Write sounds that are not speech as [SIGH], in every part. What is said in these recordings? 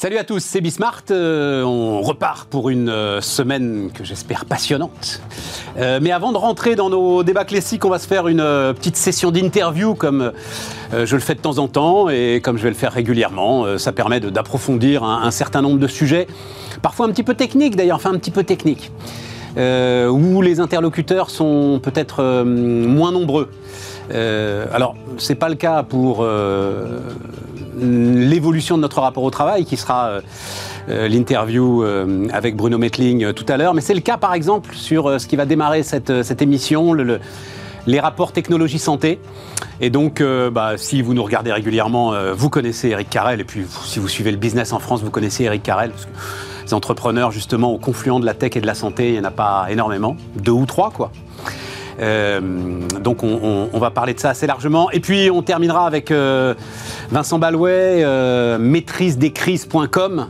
Salut à tous, c'est Bismart. Euh, on repart pour une euh, semaine que j'espère passionnante. Euh, mais avant de rentrer dans nos débats classiques, on va se faire une petite session d'interview comme je le fais de temps en temps et comme je vais le faire régulièrement. ça permet d'approfondir un, certain nombre de sujets, parfois un petit peu techniques d'ailleurs, enfin un petit peu techniques, où les interlocuteurs sont peut-être moins nombreux. alors, c'est pas le cas pour l'évolution de notre rapport au travail, qui sera euh, euh, l'interview euh, avec Bruno Metling tout à l'heure. Mais c'est le cas, par exemple, sur ce qui va démarrer cette, cette émission, le, les rapports technologie santé. Et donc, bah, si vous nous regardez régulièrement, vous connaissez Eric Carrel. Et puis, si vous suivez le business en France, vous connaissez Eric Carrel. Parce que les entrepreneurs, justement, au confluent de la tech et de la santé, il n'y en a pas énormément. Deux ou trois, quoi. Euh, donc on, va parler de ça assez largement. Et puis on terminera avec euh, Vincent Balouet, euh, maîtrisedescrises.com.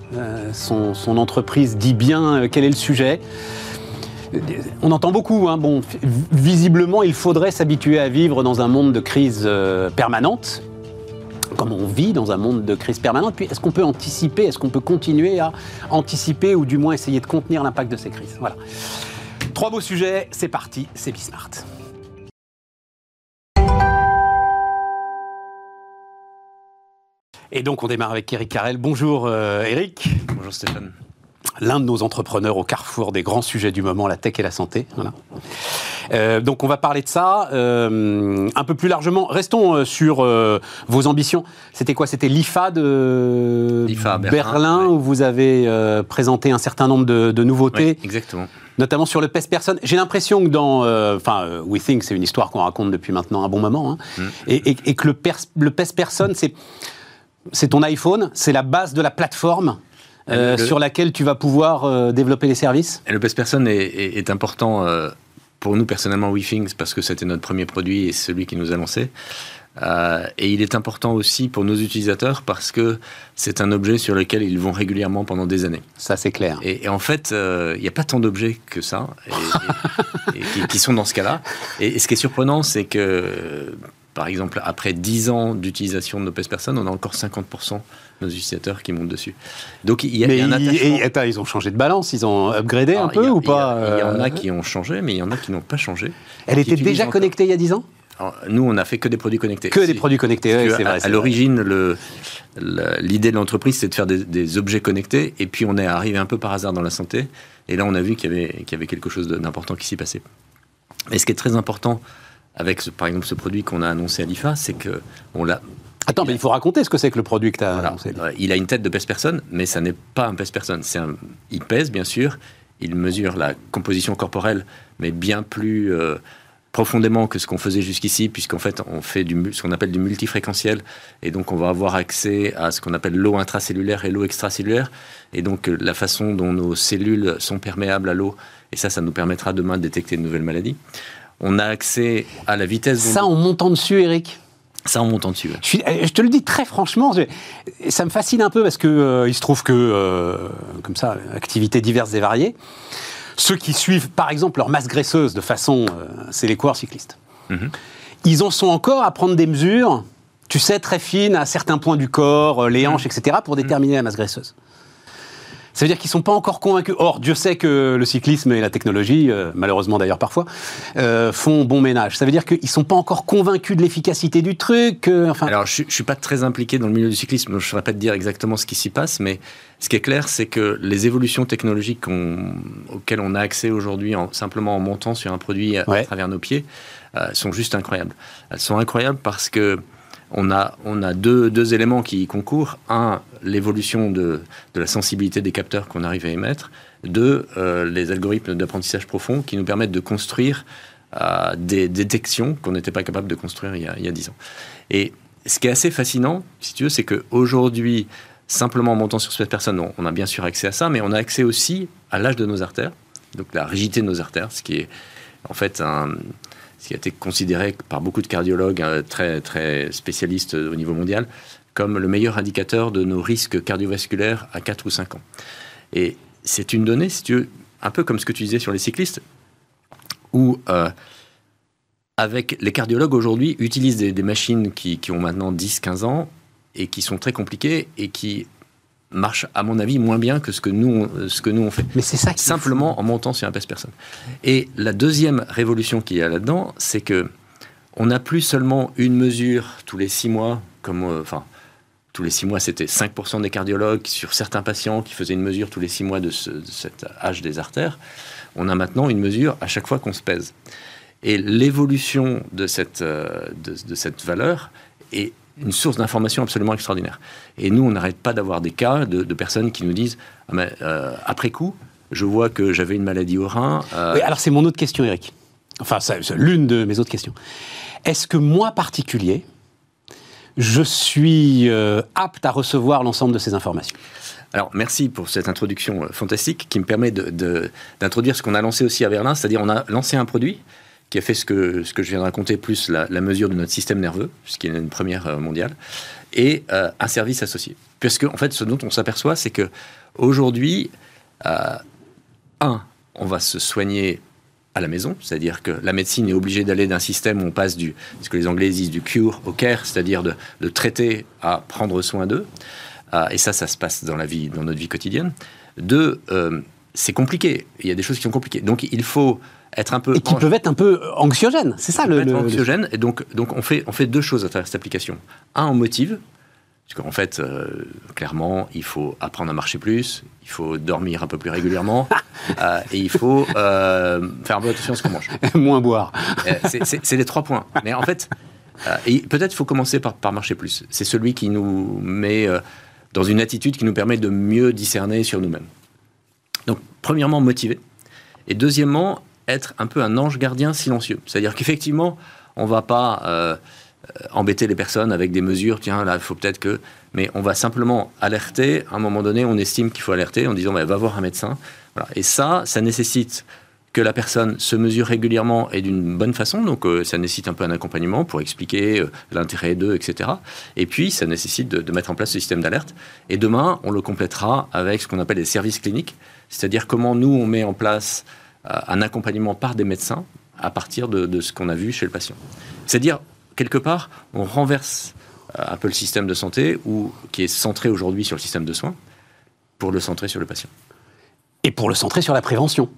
Son, son, entreprise dit bien quel est le sujet. On entend beaucoup, hein. bon, visiblement il faudrait s'habituer à vivre dans un monde de crise permanente, comme on vit dans un monde de crise permanente. Puis est-ce qu'on peut anticiper, est-ce qu'on peut continuer à anticiper ou du moins essayer de contenir l'impact de ces crises? Voilà. Trois beaux sujets, c'est parti, c'est Bismart. Et donc on démarre avec Eric Carrel. Bonjour euh, Eric. Bonjour Stéphane. L'un de nos entrepreneurs au carrefour des grands sujets du moment, la tech et la santé. Euh, donc on va parler de ça euh, un peu plus largement. Restons sur vos ambitions. C'était quoi? C'était l'IFA de Berlin, où vous avez présenté un certain nombre de, nouveautés. exactement notamment sur le PES Person. J'ai l'impression que dans. Euh, enfin, euh, We Think, c'est une histoire qu'on raconte depuis maintenant un bon moment. Hein. Mm. et, que le, le PES Person, c'est ton iPhone, c'est la base de la plateforme. Euh, sur laquelle tu vas pouvoir développer les services? Et Le PES Person est, est important pour nous personnellement, WeThings, parce que c'était notre premier produit et celui qui nous a lancé. Euh, et il est important aussi pour nos utilisateurs parce que c'est un objet sur lequel ils vont régulièrement pendant des années. Ça, c'est clair. Et, en fait, euh, il n'y a pas tant d'objets que ça et, qui, sont dans ce cas-là. Et, ce qui est surprenant, c'est que, par exemple, après 10 ans d'utilisation de nos PES Personnes, on a encore 50% de nos utilisateurs qui montent dessus. Donc il y a, un attachement. ils ont changé de balance, ils ont upgradé un peu ou pas Il y, en a euh qui ont changé, mais il y en a qui n'ont pas changé. Elle était déjà connectée il y a 10 ans? Nous, on a fait que des produits connectés. Que des produits connectés, oui, c'est vrai. À, l'origine, l'idée de l'entreprise, c'est de faire des, objets connectés, et puis on est arrivé un peu par hasard dans la santé, et là, on a vu qu'il y avait, y avait quelque chose d'important qui s'y passait. Et ce qui est très important avec, par exemple, ce produit qu'on a annoncé à l'IFA, c'est que on l'a Attends, mais il faut raconter ce que c'est que le produit que tu as annoncé. Il a une tête de pèse-personne, mais ça n'est pas un pèse-personne. Un... Il pèse, bien sûr, il mesure la composition corporelle, mais bien plus euh, profondément que ce qu'on faisait jusqu'ici, puisqu'en fait, on fait du, ce qu'on appelle du multifréquentiel, et donc on va avoir accès à ce qu'on appelle l'eau intracellulaire et l'eau extracellulaire, et donc euh, la façon dont nos cellules sont perméables à l'eau, et ça, ça nous permettra demain de détecter de nouvelles maladies. On a accès à la vitesse... Ça en montant dessus, Eric ça en montant dessus. Je, je, te le dis très franchement, ça me fascine un peu parce que euh, il se trouve que, euh, comme ça, activités diverses et variées. Ceux qui suivent, par exemple, leur masse graisseuse de façon. Euh, c'est les coureurs cyclistes. Mhm. Ils en sont encore à prendre des mesures, tu sais, très fines à certains points du corps, euh, les hanches, mhm. etc., pour déterminer la masse graisseuse. Ça veut dire qu'ils ne sont pas encore convaincus. Or, Dieu sait que le cyclisme et la technologie, euh, malheureusement d'ailleurs parfois, euh, font bon ménage. Ça veut dire qu'ils ne sont pas encore convaincus de l'efficacité du truc. Euh, enfin... Alors, je ne suis pas très impliqué dans le milieu du cyclisme, donc je ne saurais pas te dire exactement ce qui s'y passe, mais ce qui est clair, c'est que les évolutions technologiques auxquelles on a accès aujourd'hui, en, simplement en montant sur un produit à, travers nos pieds, sont juste incroyables. Elles sont incroyables parce que on a, deux, éléments qui y concourent. Un, l'évolution de, la sensibilité des capteurs qu'on arrive à émettre. Deux, euh, les algorithmes d'apprentissage profond qui nous permettent de construire euh, des détections qu'on n'était pas capable de construire il y, a, il y a 10 ans. Et ce qui est assez fascinant, si tu veux, c'est qu'aujourd'hui, simplement en montant sur cette personne, on, on a bien sûr accès à ça, mais on a accès aussi à l'âge de nos artères, donc la rigidité de nos artères, ce qui est en fait un, ce qui a été considéré par beaucoup de cardiologues euh, très, très spécialistes au niveau mondial comme le meilleur indicateur de nos risques cardiovasculaires à 4 ou 5 ans. Et c'est une donnée, si tu veux, un peu comme ce que tu disais sur les cyclistes, où euh, avec les cardiologues aujourd'hui utilisent des, machines qui, qui, ont maintenant 10-15 ans et qui sont très compliquées et qui marche, à mon avis, moins bien que ce que nous, ce que nous on fait. Mais c'est ça. Simplement en montant sur un pèse personne. Et la deuxième révolution qu'il y a là-dedans, c'est que on n'a plus seulement une mesure tous les six mois, comme, euh, enfin, tous les six mois, c'était 5% des cardiologues sur certains patients qui faisaient une mesure tous les six mois de, cet âge des artères. On a maintenant une mesure à chaque fois qu'on se pèse. Et l'évolution de cette, euh, de cette valeur est une source d'information absolument extraordinaire. Et nous, on n'arrête pas d'avoir des cas de, personnes qui nous disent ah, mais, euh, après coup, je vois que j'avais une maladie au rein. Euh, oui, alors c'est mon autre question, Eric. Enfin, c'est l'une de mes autres questions. Est-ce que moi, particulier, je suis euh, apte à recevoir l'ensemble de ces informations? Alors, merci pour cette introduction fantastique qui me permet d'introduire ce qu'on a lancé aussi à Berlin, c'est-à-dire on a lancé un produit qui a fait ce que, ce que je viens de raconter, plus la, mesure de notre système nerveux, ce qui est une première euh, mondiale, et euh, un service associé. Puisque, en fait, ce dont on s'aperçoit, c'est que aujourd'hui, euh, un, on va se soigner à la maison, c'est-à-dire que la médecine est obligée d'aller d'un système où on passe du, ce que les Anglais disent, du cure au care, c'est-à-dire de, de, traiter à prendre soin d'eux. et ça, ça se passe dans la vie, dans notre vie quotidienne. Deux, c'est compliqué. Il y a des choses qui sont compliquées. Donc, il faut être un peu et qui peuvent être un peu anxiogènes. C'est ça le, anxiogène. Et donc, donc on fait on fait deux choses à travers cette application. Un, on motive. Parce qu'en fait, euh, clairement, il faut apprendre à marcher plus, il faut dormir un peu plus régulièrement, [LAUGHS] euh, et il faut euh, faire un peu attention à ce qu'on mange. [LAUGHS] Moins boire. c'est les trois points. Mais en fait, et peut-être faut commencer par, par marcher plus. C'est celui qui nous met dans une attitude qui nous permet de mieux discerner sur nous-mêmes. Donc, premièrement, motiver. Et deuxièmement, être un peu un ange gardien silencieux. C'est-à-dire qu'effectivement, on ne va pas euh, embêter les personnes avec des mesures, tiens, là, il faut peut-être que... Mais on va simplement alerter, à un moment donné, on estime qu'il faut alerter en disant, bah, va voir un médecin. Et ça, ça nécessite que la personne se mesure régulièrement et d'une bonne façon. Donc, euh, ça nécessite un peu un accompagnement pour expliquer euh, l'intérêt d'eux, etc. Et puis, ça nécessite de, de mettre en place ce système d'alerte. Et demain, on le complétera avec ce qu'on appelle les services cliniques, c'est-à-dire comment nous, on met en place euh, un accompagnement par des médecins à partir de, ce qu'on a vu chez le patient. C'est-à-dire, quelque part, on renverse euh, un peu le système de santé ou, qui est centré aujourd'hui sur le système de soins pour le centrer sur le patient. Et pour le centrer sur la prévention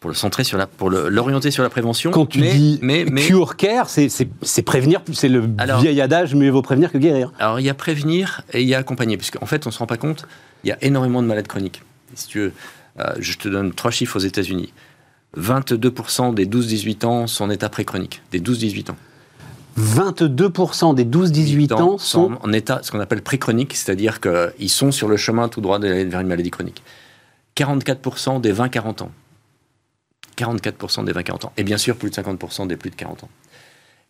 pour le centrer sur la, pour l'orienter sur la prévention. Quand tu dis mais, cure care, c'est prévenir, c'est le vieil adage, mieux vaut prévenir que guérir. Alors il y a prévenir et il y a accompagner, puisqu'en fait on ne se rend pas compte, il y a énormément de malades chroniques. Si tu veux, euh, je te donne trois chiffres aux États-Unis. 22% des 12-18 ans sont en état préchronique, des 12-18 ans. 22% des 12-18 ans sont en état, ce qu'on appelle préchronique, c'est-à-dire qu'ils sont sur le chemin tout droit vers une maladie chronique. 44% des 20-40 ans. 44% des 20-40 ans. Et bien sûr, plus de 50% des plus de 40 ans.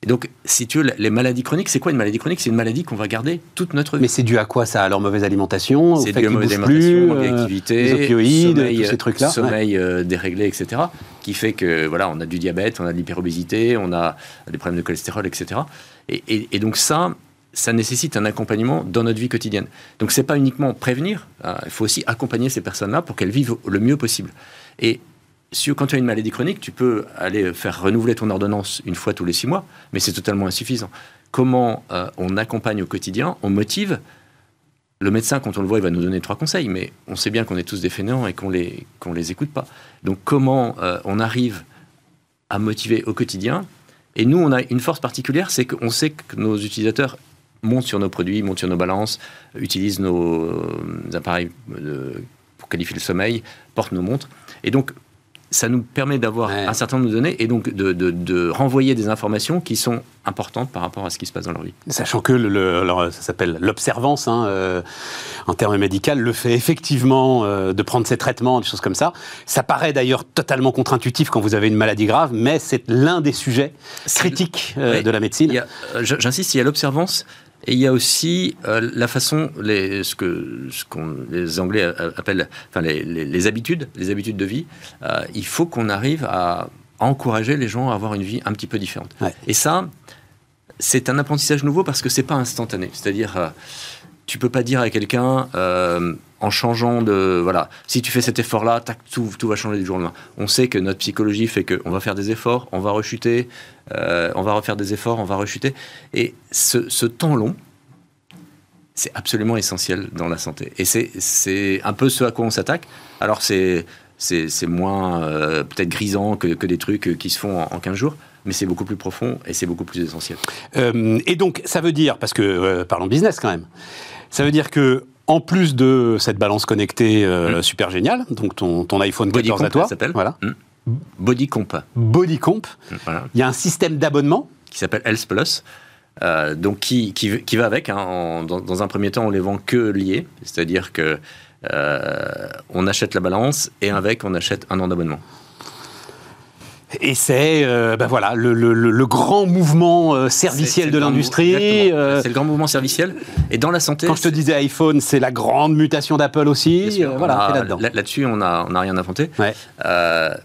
Et donc, si tu veux, les maladies chroniques, c'est quoi une maladie chronique? C'est une maladie qu'on va garder toute notre vie. Mais c'est dû à quoi ça? À leur mauvaise alimentation? C'est dû à mauvaise alimentation, mauvaise euh, activité, les opioïdes, sommeil, tous ces trucs-là. Sommeil euh, déréglé, etc. Qui fait que, voilà, on a du diabète, on a de l'hyperobésité, on a des problèmes de cholestérol, etc. Et, donc ça, ça nécessite un accompagnement dans notre vie quotidienne. Donc c'est pas uniquement prévenir, hein, il faut aussi accompagner ces personnes-là pour qu'elles vivent le mieux possible. Et quand tu as une maladie chronique, tu peux aller faire renouveler ton ordonnance une fois tous les six mois, mais c'est totalement insuffisant. Comment euh, on accompagne au quotidien, on motive le médecin, quand on le voit, il va nous donner trois conseils, mais on sait bien qu'on est tous des fainéants et qu'on les, les écoute pas. Donc, comment euh, on arrive à motiver au quotidien? Et nous, on a une force particulière, c'est qu'on sait que nos utilisateurs montent sur nos produits, montent sur nos balances, utilisent nos euh, appareils pour qualifier le sommeil, portent nos montres. Et donc, ça nous permet d'avoir un certain nombre de données et donc de, renvoyer des informations qui sont importantes par rapport à ce qui se passe dans leur vie. Sachant que le, alors, ça s'appelle l'observance hein, euh, en termes médicaux, le fait effectivement euh, de prendre ces traitements, des choses comme ça. Ça paraît d'ailleurs totalement contre-intuitif quand vous avez une maladie grave, mais c'est l'un des sujets critiques euh, de la médecine. J'insiste, il y a l'observance et il y a aussi euh, la façon, les, ce que ce les Anglais appellent, enfin les, les, habitudes, les habitudes de vie. Euh, il faut qu'on arrive à, encourager les gens à avoir une vie un petit peu différente. Et ça, c'est un apprentissage nouveau parce que c'est pas instantané. C'est-à-dire, euh, tu peux pas dire à quelqu'un euh, en changeant de voilà, si tu fais cet effort-là, tout, tout va changer du jour au lendemain. On sait que notre psychologie fait qu'on va faire des efforts, on va rechuter, euh, on va refaire des efforts, on va rechuter, et ce, ce temps long, c'est absolument essentiel dans la santé. Et c'est un peu ce à quoi on s'attaque. Alors c'est moins euh, peut-être grisant que, que, des trucs qui se font en, en 15 jours, mais c'est beaucoup plus profond et c'est beaucoup plus essentiel. Euh, et donc, ça veut dire, parce que, euh, parlons business quand même, ça veut dire que en plus de cette balance connectée euh, mm. super géniale, donc ton, ton iPhone Body 14 à toi, s'appelle. voilà. Mm. Body Comp. Body Comp. Mm, voilà. Il y a un système d'abonnement qui s'appelle Health Plus. Euh, donc qui, qui, qui, va avec. Hein, en, dans, dans, un premier temps, on les vend que liés, c'est-à-dire que euh, on achète la balance et avec on achète un an d'abonnement. Et c'est euh, ben voilà, le, le, le, grand mouvement euh, serviciel de l'industrie. Euh... C'est le grand mouvement serviciel. Et dans la santé. Quand je te disais iPhone, c'est la grande mutation d'Apple aussi. Euh, voilà, là-dedans. Là-dessus, on n'a on a rien inventé. Ouais.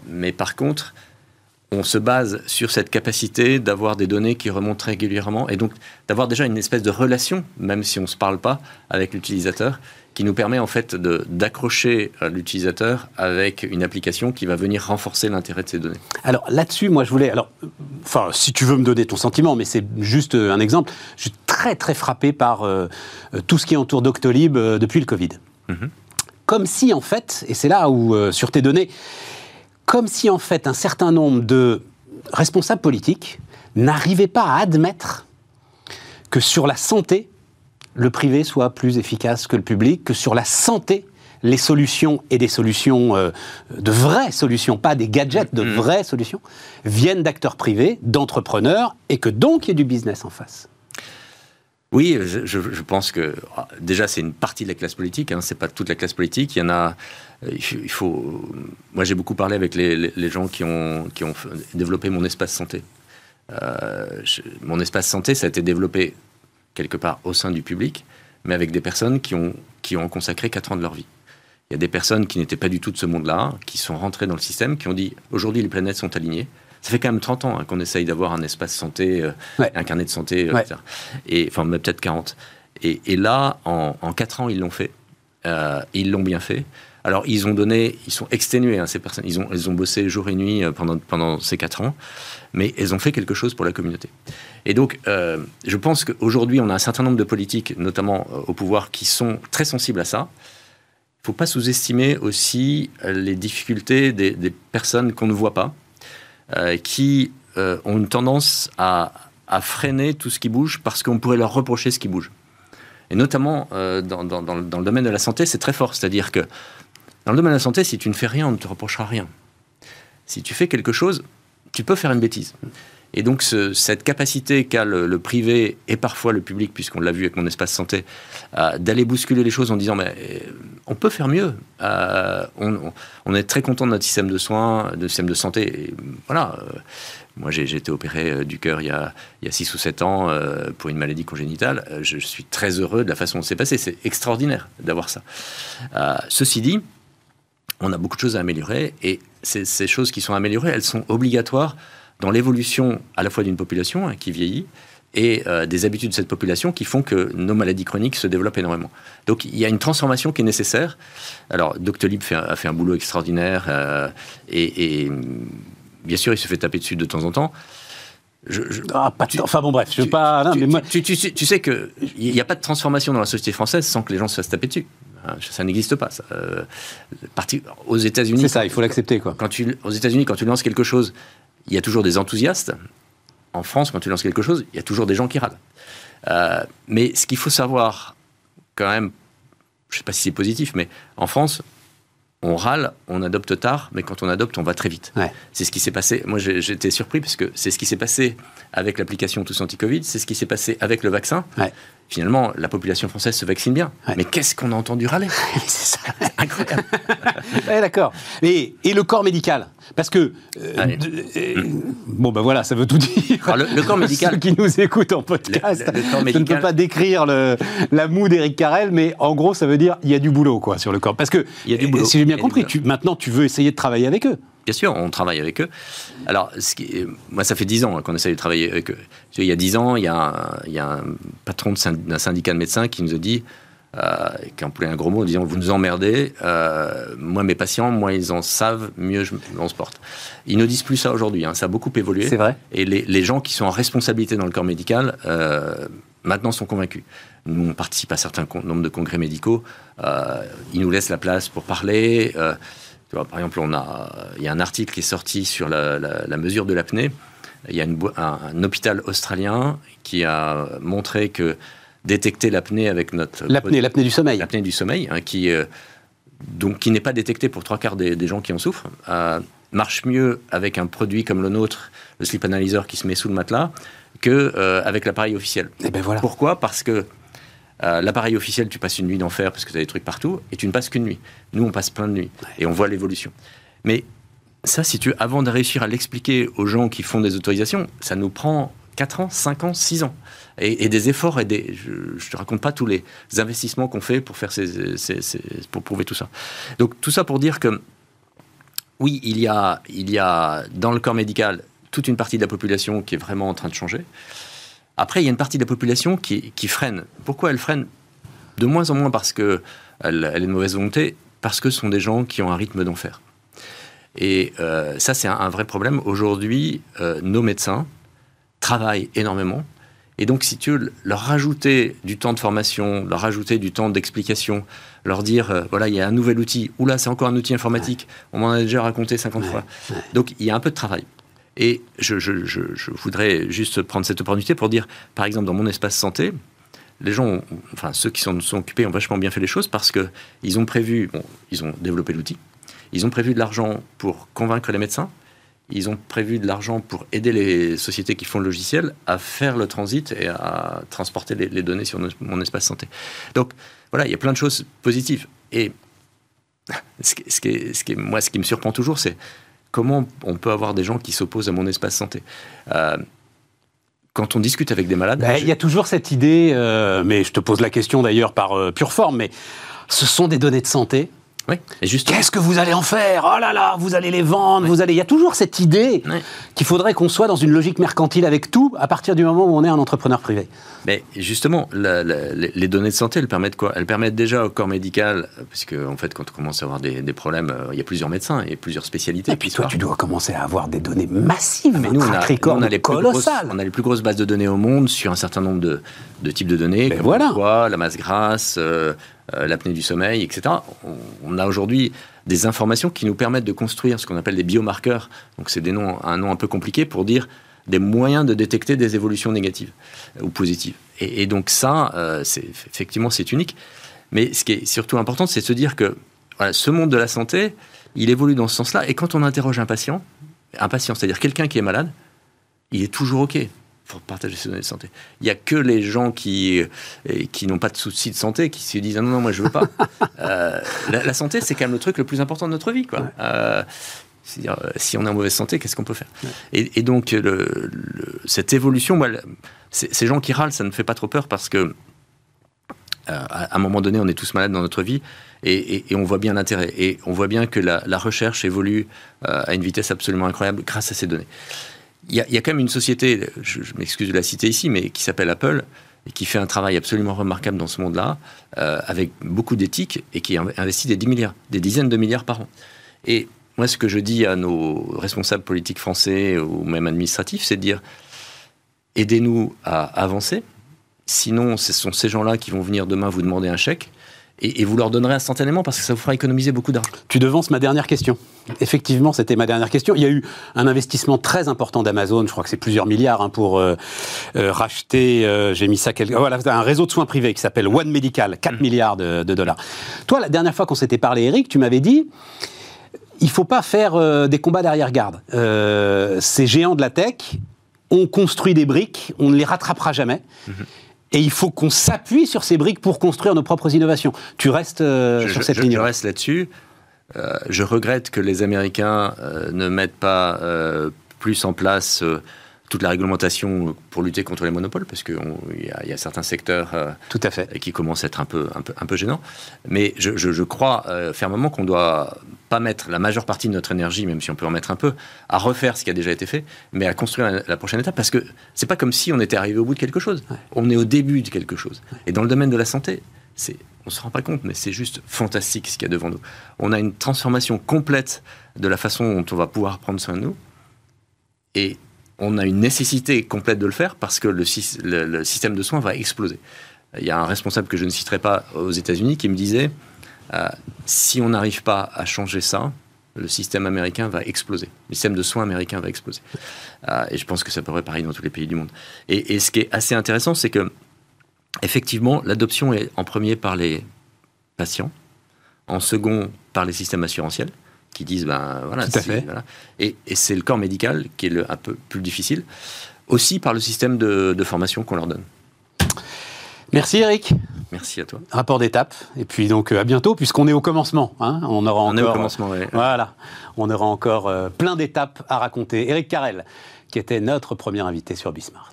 Mais par contre, on se base sur cette capacité d'avoir des données qui remontent régulièrement et donc d'avoir déjà une espèce de relation, même si on ne se parle pas, avec l'utilisateur qui nous permet en fait d'accrocher l'utilisateur avec une application qui va venir renforcer l'intérêt de ces données. Alors là-dessus, moi je voulais, alors, enfin, si tu veux me donner ton sentiment, mais c'est juste un exemple, je suis très très frappé par euh, tout ce qui entoure Doctolib euh, depuis le Covid. Mm -hmm. Comme si en fait, et c'est là où euh, sur tes données, comme si en fait un certain nombre de responsables politiques n'arrivaient pas à admettre que sur la santé, le privé soit plus efficace que le public, que sur la santé, les solutions et des solutions, euh, de vraies solutions, pas des gadgets, de vraies solutions, viennent d'acteurs privés, d'entrepreneurs, et que donc il y ait du business en face. Oui, je, je pense que déjà c'est une partie de la classe politique, hein, c'est pas toute la classe politique. Il y en a, il faut. Moi j'ai beaucoup parlé avec les, les, les, gens qui ont, qui ont développé mon espace santé. Euh, je, mon espace santé, ça a été développé quelque part au sein du public, mais avec des personnes qui ont, qui ont consacré 4 ans de leur vie. Il y a des personnes qui n'étaient pas du tout de ce monde-là, qui sont rentrées dans le système, qui ont dit aujourd'hui les planètes sont alignées. Ça fait quand même 30 ans hein, qu'on essaye d'avoir un espace santé, euh, ouais. un carnet de santé, euh, ouais. etc. Et, enfin, peut-être 40. Et, et, là, en, en 4 ans, ils l'ont fait. Euh, ils l'ont bien fait. Alors, ils ont donné, ils sont exténués, hein, ces personnes. Ils ont, ils ont bossé jour et nuit pendant, pendant ces 4 ans, mais elles ont fait quelque chose pour la communauté. Et donc, euh, je pense qu'aujourd'hui, on a un certain nombre de politiques, notamment au pouvoir, qui sont très sensibles à ça. Il ne faut pas sous-estimer aussi les difficultés des, personnes qu'on ne voit pas, euh, qui euh, ont une tendance à, freiner tout ce qui bouge parce qu'on pourrait leur reprocher ce qui bouge. Et notamment euh, dans, dans, dans, le domaine de la santé, c'est très fort. C'est-à-dire que dans le domaine de la santé, si tu ne fais rien, on ne te reprochera rien. Si tu fais quelque chose, tu peux faire une bêtise. Et donc, ce, cette capacité qu'a le, privé et parfois le public, puisqu'on l'a vu avec mon espace santé, euh, d'aller bousculer les choses en disant mais euh, on peut faire mieux. Euh, on, est très content de notre système de soins, de système de santé. Voilà. moi, j'ai été opéré du cœur il y a, il y a 6 ou 7 ans pour une maladie congénitale. Je suis très heureux de la façon dont c'est passé. C'est extraordinaire d'avoir ça. ceci dit, on a beaucoup de choses à améliorer et ces, ces choses qui sont améliorées, elles sont obligatoires dans l'évolution à la fois d'une population hein, qui vieillit et euh, des habitudes de cette population qui font que nos maladies chroniques se développent énormément. Donc il y a une transformation qui est nécessaire. Alors Doctolib fait, a fait un boulot extraordinaire euh, et, et, bien sûr il se fait taper dessus de temps en temps. Je, je, ah, pas tu, enfin bon bref, je veux pas. Non, tu, mais moi... tu, tu, sais qu'il n'y a pas de transformation dans la société française sans que les gens se fassent taper dessus. Ça n'existe pas. Ça. Euh, parti, aux États-Unis. C'est ça, il faut l'accepter. Quoi. Quand tu, aux États-Unis, quand tu lances quelque chose, il y a toujours des enthousiastes. En France, quand tu lances quelque chose, il y a toujours des gens qui râlent. Euh, mais ce qu'il faut savoir, quand même, je ne sais pas si c'est positif, mais en France, on râle, on adopte tard, mais quand on adopte, on va très vite. Ouais. C'est ce qui s'est passé. Moi, j'étais surpris parce que c'est ce qui s'est passé avec l'application Tous Anti-Covid, c'est ce qui s'est passé avec le vaccin. Ouais. Finalement, la population française se vaccine bien. Ouais. Mais qu'est-ce qu'on a entendu râler? [LAUGHS] C'est ça. incroyable. ouais, D'accord. Et, et, le corps médical? Parce que. Euh, euh, bon, ben voilà, ça veut tout dire. Alors, le, le, corps [LAUGHS] médical. Ceux qui nous écoutent en podcast, le, le corps médical... je ne peux pas décrire la moue d'Éric Carrel, mais en gros, ça veut dire il y a du boulot quoi, sur le corps. Parce que, il y a du boulot. si j'ai bien compris, tu, maintenant, tu veux essayer de travailler avec eux. Bien sûr, on travaille avec eux. Alors, ce qui, moi, ça fait dix ans qu'on essaie de travailler avec eux. Il y a dix ans, il y a un, il y a un patron d'un syndicat de médecins qui nous a dit euh, qui emploie un gros mot en disant vous nous emmerdez, euh, moi mes patients, moi ils en savent, mieux je, on se porte. Ils ne disent plus ça aujourd'hui, hein, ça a beaucoup évolué. C'est vrai. Et les, les, gens qui sont en responsabilité dans le corps médical, euh, maintenant sont convaincus. Nous, on participe à certains nombres de congrès médicaux, euh, ils nous laissent la place pour parler. Tu vois, par exemple, on a, il y a un article qui est sorti sur la, la, la mesure de l'apnée. Il y a une, un, un, hôpital australien qui a montré que détecter l'apnée avec notre... L'apnée, l'apnée du sommeil. L'apnée du sommeil, hein, qui, euh, donc, qui n'est pas détectée pour trois quarts des, des gens qui en souffrent, euh, marche mieux avec un produit comme le nôtre, le sleep analyzer qui se met sous le matelas, que euh, avec l'appareil officiel. Et ben voilà. Pourquoi? Parce que euh, l'appareil officiel, tu passes une nuit d'enfer parce que tu as des trucs partout, et tu ne passes qu'une nuit. Nous, on passe plein de nuits, et on voit l'évolution. Mais ça, si tu, avant de réussir à l'expliquer aux gens qui font des autorisations, ça nous prend 4 ans, 5 ans, 6 ans. Et, des efforts et des. Je ne te raconte pas tous les investissements qu'on fait pour, faire ces, pour prouver tout ça. Donc, tout ça pour dire que, oui, il y, a, il y a dans le corps médical toute une partie de la population qui est vraiment en train de changer. Après, il y a une partie de la population qui, qui freine. Pourquoi elle freine? De moins en moins parce qu'elle elle est de mauvaise volonté, parce que ce sont des gens qui ont un rythme d'enfer. Et euh, ça, c'est un, un, vrai problème. Aujourd'hui, euh, nos médecins travaillent énormément. Et donc, si tu veux leur rajouter du temps de formation, leur rajouter du temps d'explication, leur dire, euh, voilà, il y a un nouvel outil, ou là, c'est encore un outil informatique, ouais. on m'en a déjà raconté 50 ouais. fois. Ouais. Donc, il y a un peu de travail. Et je, je, je, je, voudrais juste prendre cette opportunité pour dire, par exemple, dans mon espace santé, les gens, ont, enfin ceux qui s'en sont occupés ont vachement bien fait les choses parce que ils ont prévu, bon, ils ont développé l'outil, ils ont prévu de l'argent pour convaincre les médecins, ils ont prévu de l'argent pour aider les sociétés qui font le logiciel à faire le transit et à transporter les, les données sur nos, mon espace santé. Donc voilà, il y a plein de choses positives. Et [LAUGHS] ce qui, ce qui est, ce qui est, moi, ce qui me surprend toujours, c'est comment on peut avoir des gens qui s'opposent à mon espace santé euh, quand on discute avec des malades. Ben, il y a toujours cette idée, euh, mais je te pose la question d'ailleurs par euh, pure forme, mais ce sont des données de santé. Oui. Qu'est-ce que vous allez en faire? Oh là là, vous allez les vendre, oui. vous allez. Il y a toujours cette idée oui. qu'il faudrait qu'on soit dans une logique mercantile avec tout à partir du moment où on est un entrepreneur privé. Mais justement, la, la, les données de santé, elles permettent quoi? Elles permettent déjà au corps médical, puisque en fait, quand on commence à avoir des, des problèmes, euh, il y a plusieurs médecins et plusieurs spécialités. Et puis toi, tu dois commencer à avoir des données massives. Ah, mais nous, on a, on a les plus grosses, on a les plus grosses bases de données au monde sur un certain nombre de, de types de données. Mais voilà. Quoi, la masse grasse. Euh, l'apnée du sommeil, etc. On, a aujourd'hui des informations qui nous permettent de construire ce qu'on appelle des biomarqueurs. Donc c'est un nom un peu compliqué pour dire des moyens de détecter des évolutions négatives ou positives. Et, donc ça, euh, effectivement, c'est unique. Mais ce qui est surtout important, c'est de se dire que ce monde de la santé, il évolue dans ce sens-là. Et quand on interroge un patient, un patient, c'est-à-dire quelqu'un qui est malade, il est toujours OK pour partager ses données de santé. Il n'y a que les gens qui, qui n'ont pas de soucis de santé qui se disent ah non, non, moi je veux pas. [LAUGHS] euh, la, la, santé, c'est quand même le truc le plus important de notre vie. Quoi. Ouais. Euh, c'est-à-dire, si on est en mauvaise santé, qu'est-ce qu'on peut faire? Ouais. et, et, donc, le, le, cette évolution, moi, ces gens qui râlent, ça ne fait pas trop peur parce que euh, à un moment donné, on est tous malades dans notre vie et, et, et on voit bien l'intérêt. Et on voit bien que la, la recherche évolue euh, à une vitesse absolument incroyable grâce à ces données il y, a, quand même une société, je, m'excuse de la citer ici, mais qui s'appelle Apple et qui fait un travail absolument remarquable dans ce monde-là, euh, avec beaucoup d'éthique et qui investit des 10 milliards, des dizaines de milliards par an. Et moi, ce que je dis à nos responsables politiques français ou même administratifs, c'est de dire aidez-nous à avancer. Sinon, ce sont ces gens-là qui vont venir demain vous demander un chèque et, et, vous leur donnerez instantanément parce que ça vous fera économiser beaucoup d'argent. Tu devances ma dernière question. Effectivement, c'était ma dernière question. Il y a eu un investissement très important d'Amazon, je crois que c'est plusieurs milliards hein, pour euh, euh, racheter, euh, j'ai mis ça quelque... voilà, un réseau de soins privés qui s'appelle One Medical, 4 mmh. milliards de, de, dollars. Toi, la dernière fois qu'on s'était parlé, Eric, tu m'avais dit il ne faut pas faire euh, des combats d'arrière-garde. Euh, ces géants de la tech ont construit des briques, on ne les rattrapera jamais. Mmh. Et il faut qu'on s'appuie sur ces briques pour construire nos propres innovations. Tu restes euh, je, sur cette je, ligne. Je reste là-dessus. Euh, je regrette que les Américains euh, ne mettent pas plus en place toute la réglementation pour lutter contre les monopoles, parce qu'il y, y, a certains secteurs euh, Tout à fait. qui commencent à être un peu, un peu, un peu gênants. Mais je, je, je crois euh, fermement qu'on doit pas mettre la majeure partie de notre énergie, même si on peut en mettre un peu, à refaire ce qui a déjà été fait, mais à construire la, la prochaine étape, parce que c'est pas comme si on était arrivé au bout de quelque chose. Ouais. On est au début de quelque chose. Ouais. Et dans le domaine de la santé, c'est on se rend pas compte, mais c'est juste fantastique ce qu'il y a devant nous. On a une transformation complète de la façon dont on va pouvoir prendre soin de nous. Et on a une nécessité complète de le faire parce que le, système de soins va exploser. Il y a un responsable que je ne citerai pas aux États-Unis qui me disait euh, si on n'arrive pas à changer ça, le système américain va exploser. Le système de soins américain va exploser. Euh, et je pense que ça être pareil dans tous les pays du monde. Et, ce qui est assez intéressant, c'est que, effectivement, l'adoption est en premier par les patients, en second par les systèmes assurantiels, qui disent, ben voilà, Tout à fait. Et, c'est le corps médical qui est le, un peu plus difficile, aussi par le système de formation qu'on leur donne. Merci Eric. Merci à toi. Rapport d'étape. Et puis donc euh, à bientôt, puisqu'on est au commencement. Hein. On aura on est au commencement, oui. Voilà. On aura encore euh, plein d'étapes à raconter. Eric Carrel, qui était notre premier invité sur Bismart.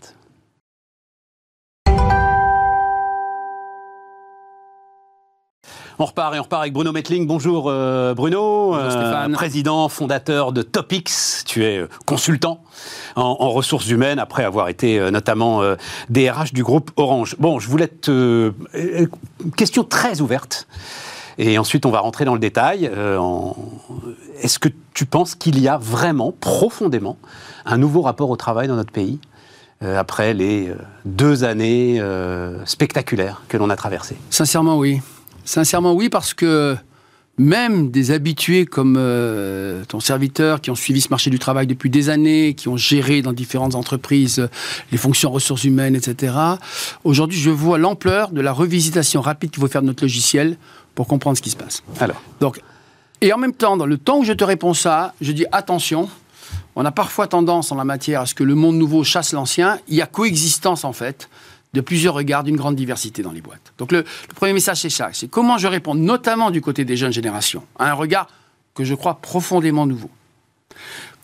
On repart et on repart avec Bruno Metling. Bonjour euh, Bruno, euh, président, fondateur de Topix. Tu es euh, consultant en, ressources humaines après avoir été notamment DRH du groupe Orange. Bon, je voulais te... question très ouverte. Et ensuite, on va rentrer dans le détail. Est-ce que tu penses qu'il y a vraiment, profondément, un nouveau rapport au travail dans notre pays après les deux années spectaculaires que l'on a traversées? Sincèrement, oui. Sincèrement, oui, parce que même des habitués comme euh, ton serviteur qui ont suivi ce marché du travail depuis des années, qui ont géré dans différentes entreprises euh, les fonctions ressources humaines, etc. Aujourd'hui, je vois l'ampleur de la revisitation rapide qu'il faut faire de notre logiciel pour comprendre ce qui se passe. Alors. Donc, et en même temps, dans le temps où je te réponds ça, je dis attention. On a parfois tendance en la matière à ce que le monde nouveau chasse l'ancien. Il y a coexistence en fait de plusieurs regards, d'une grande diversité dans les boîtes. Donc le, premier message, c'est ça. C'est comment je réponds, notamment du côté des jeunes générations, à un regard que je crois profondément nouveau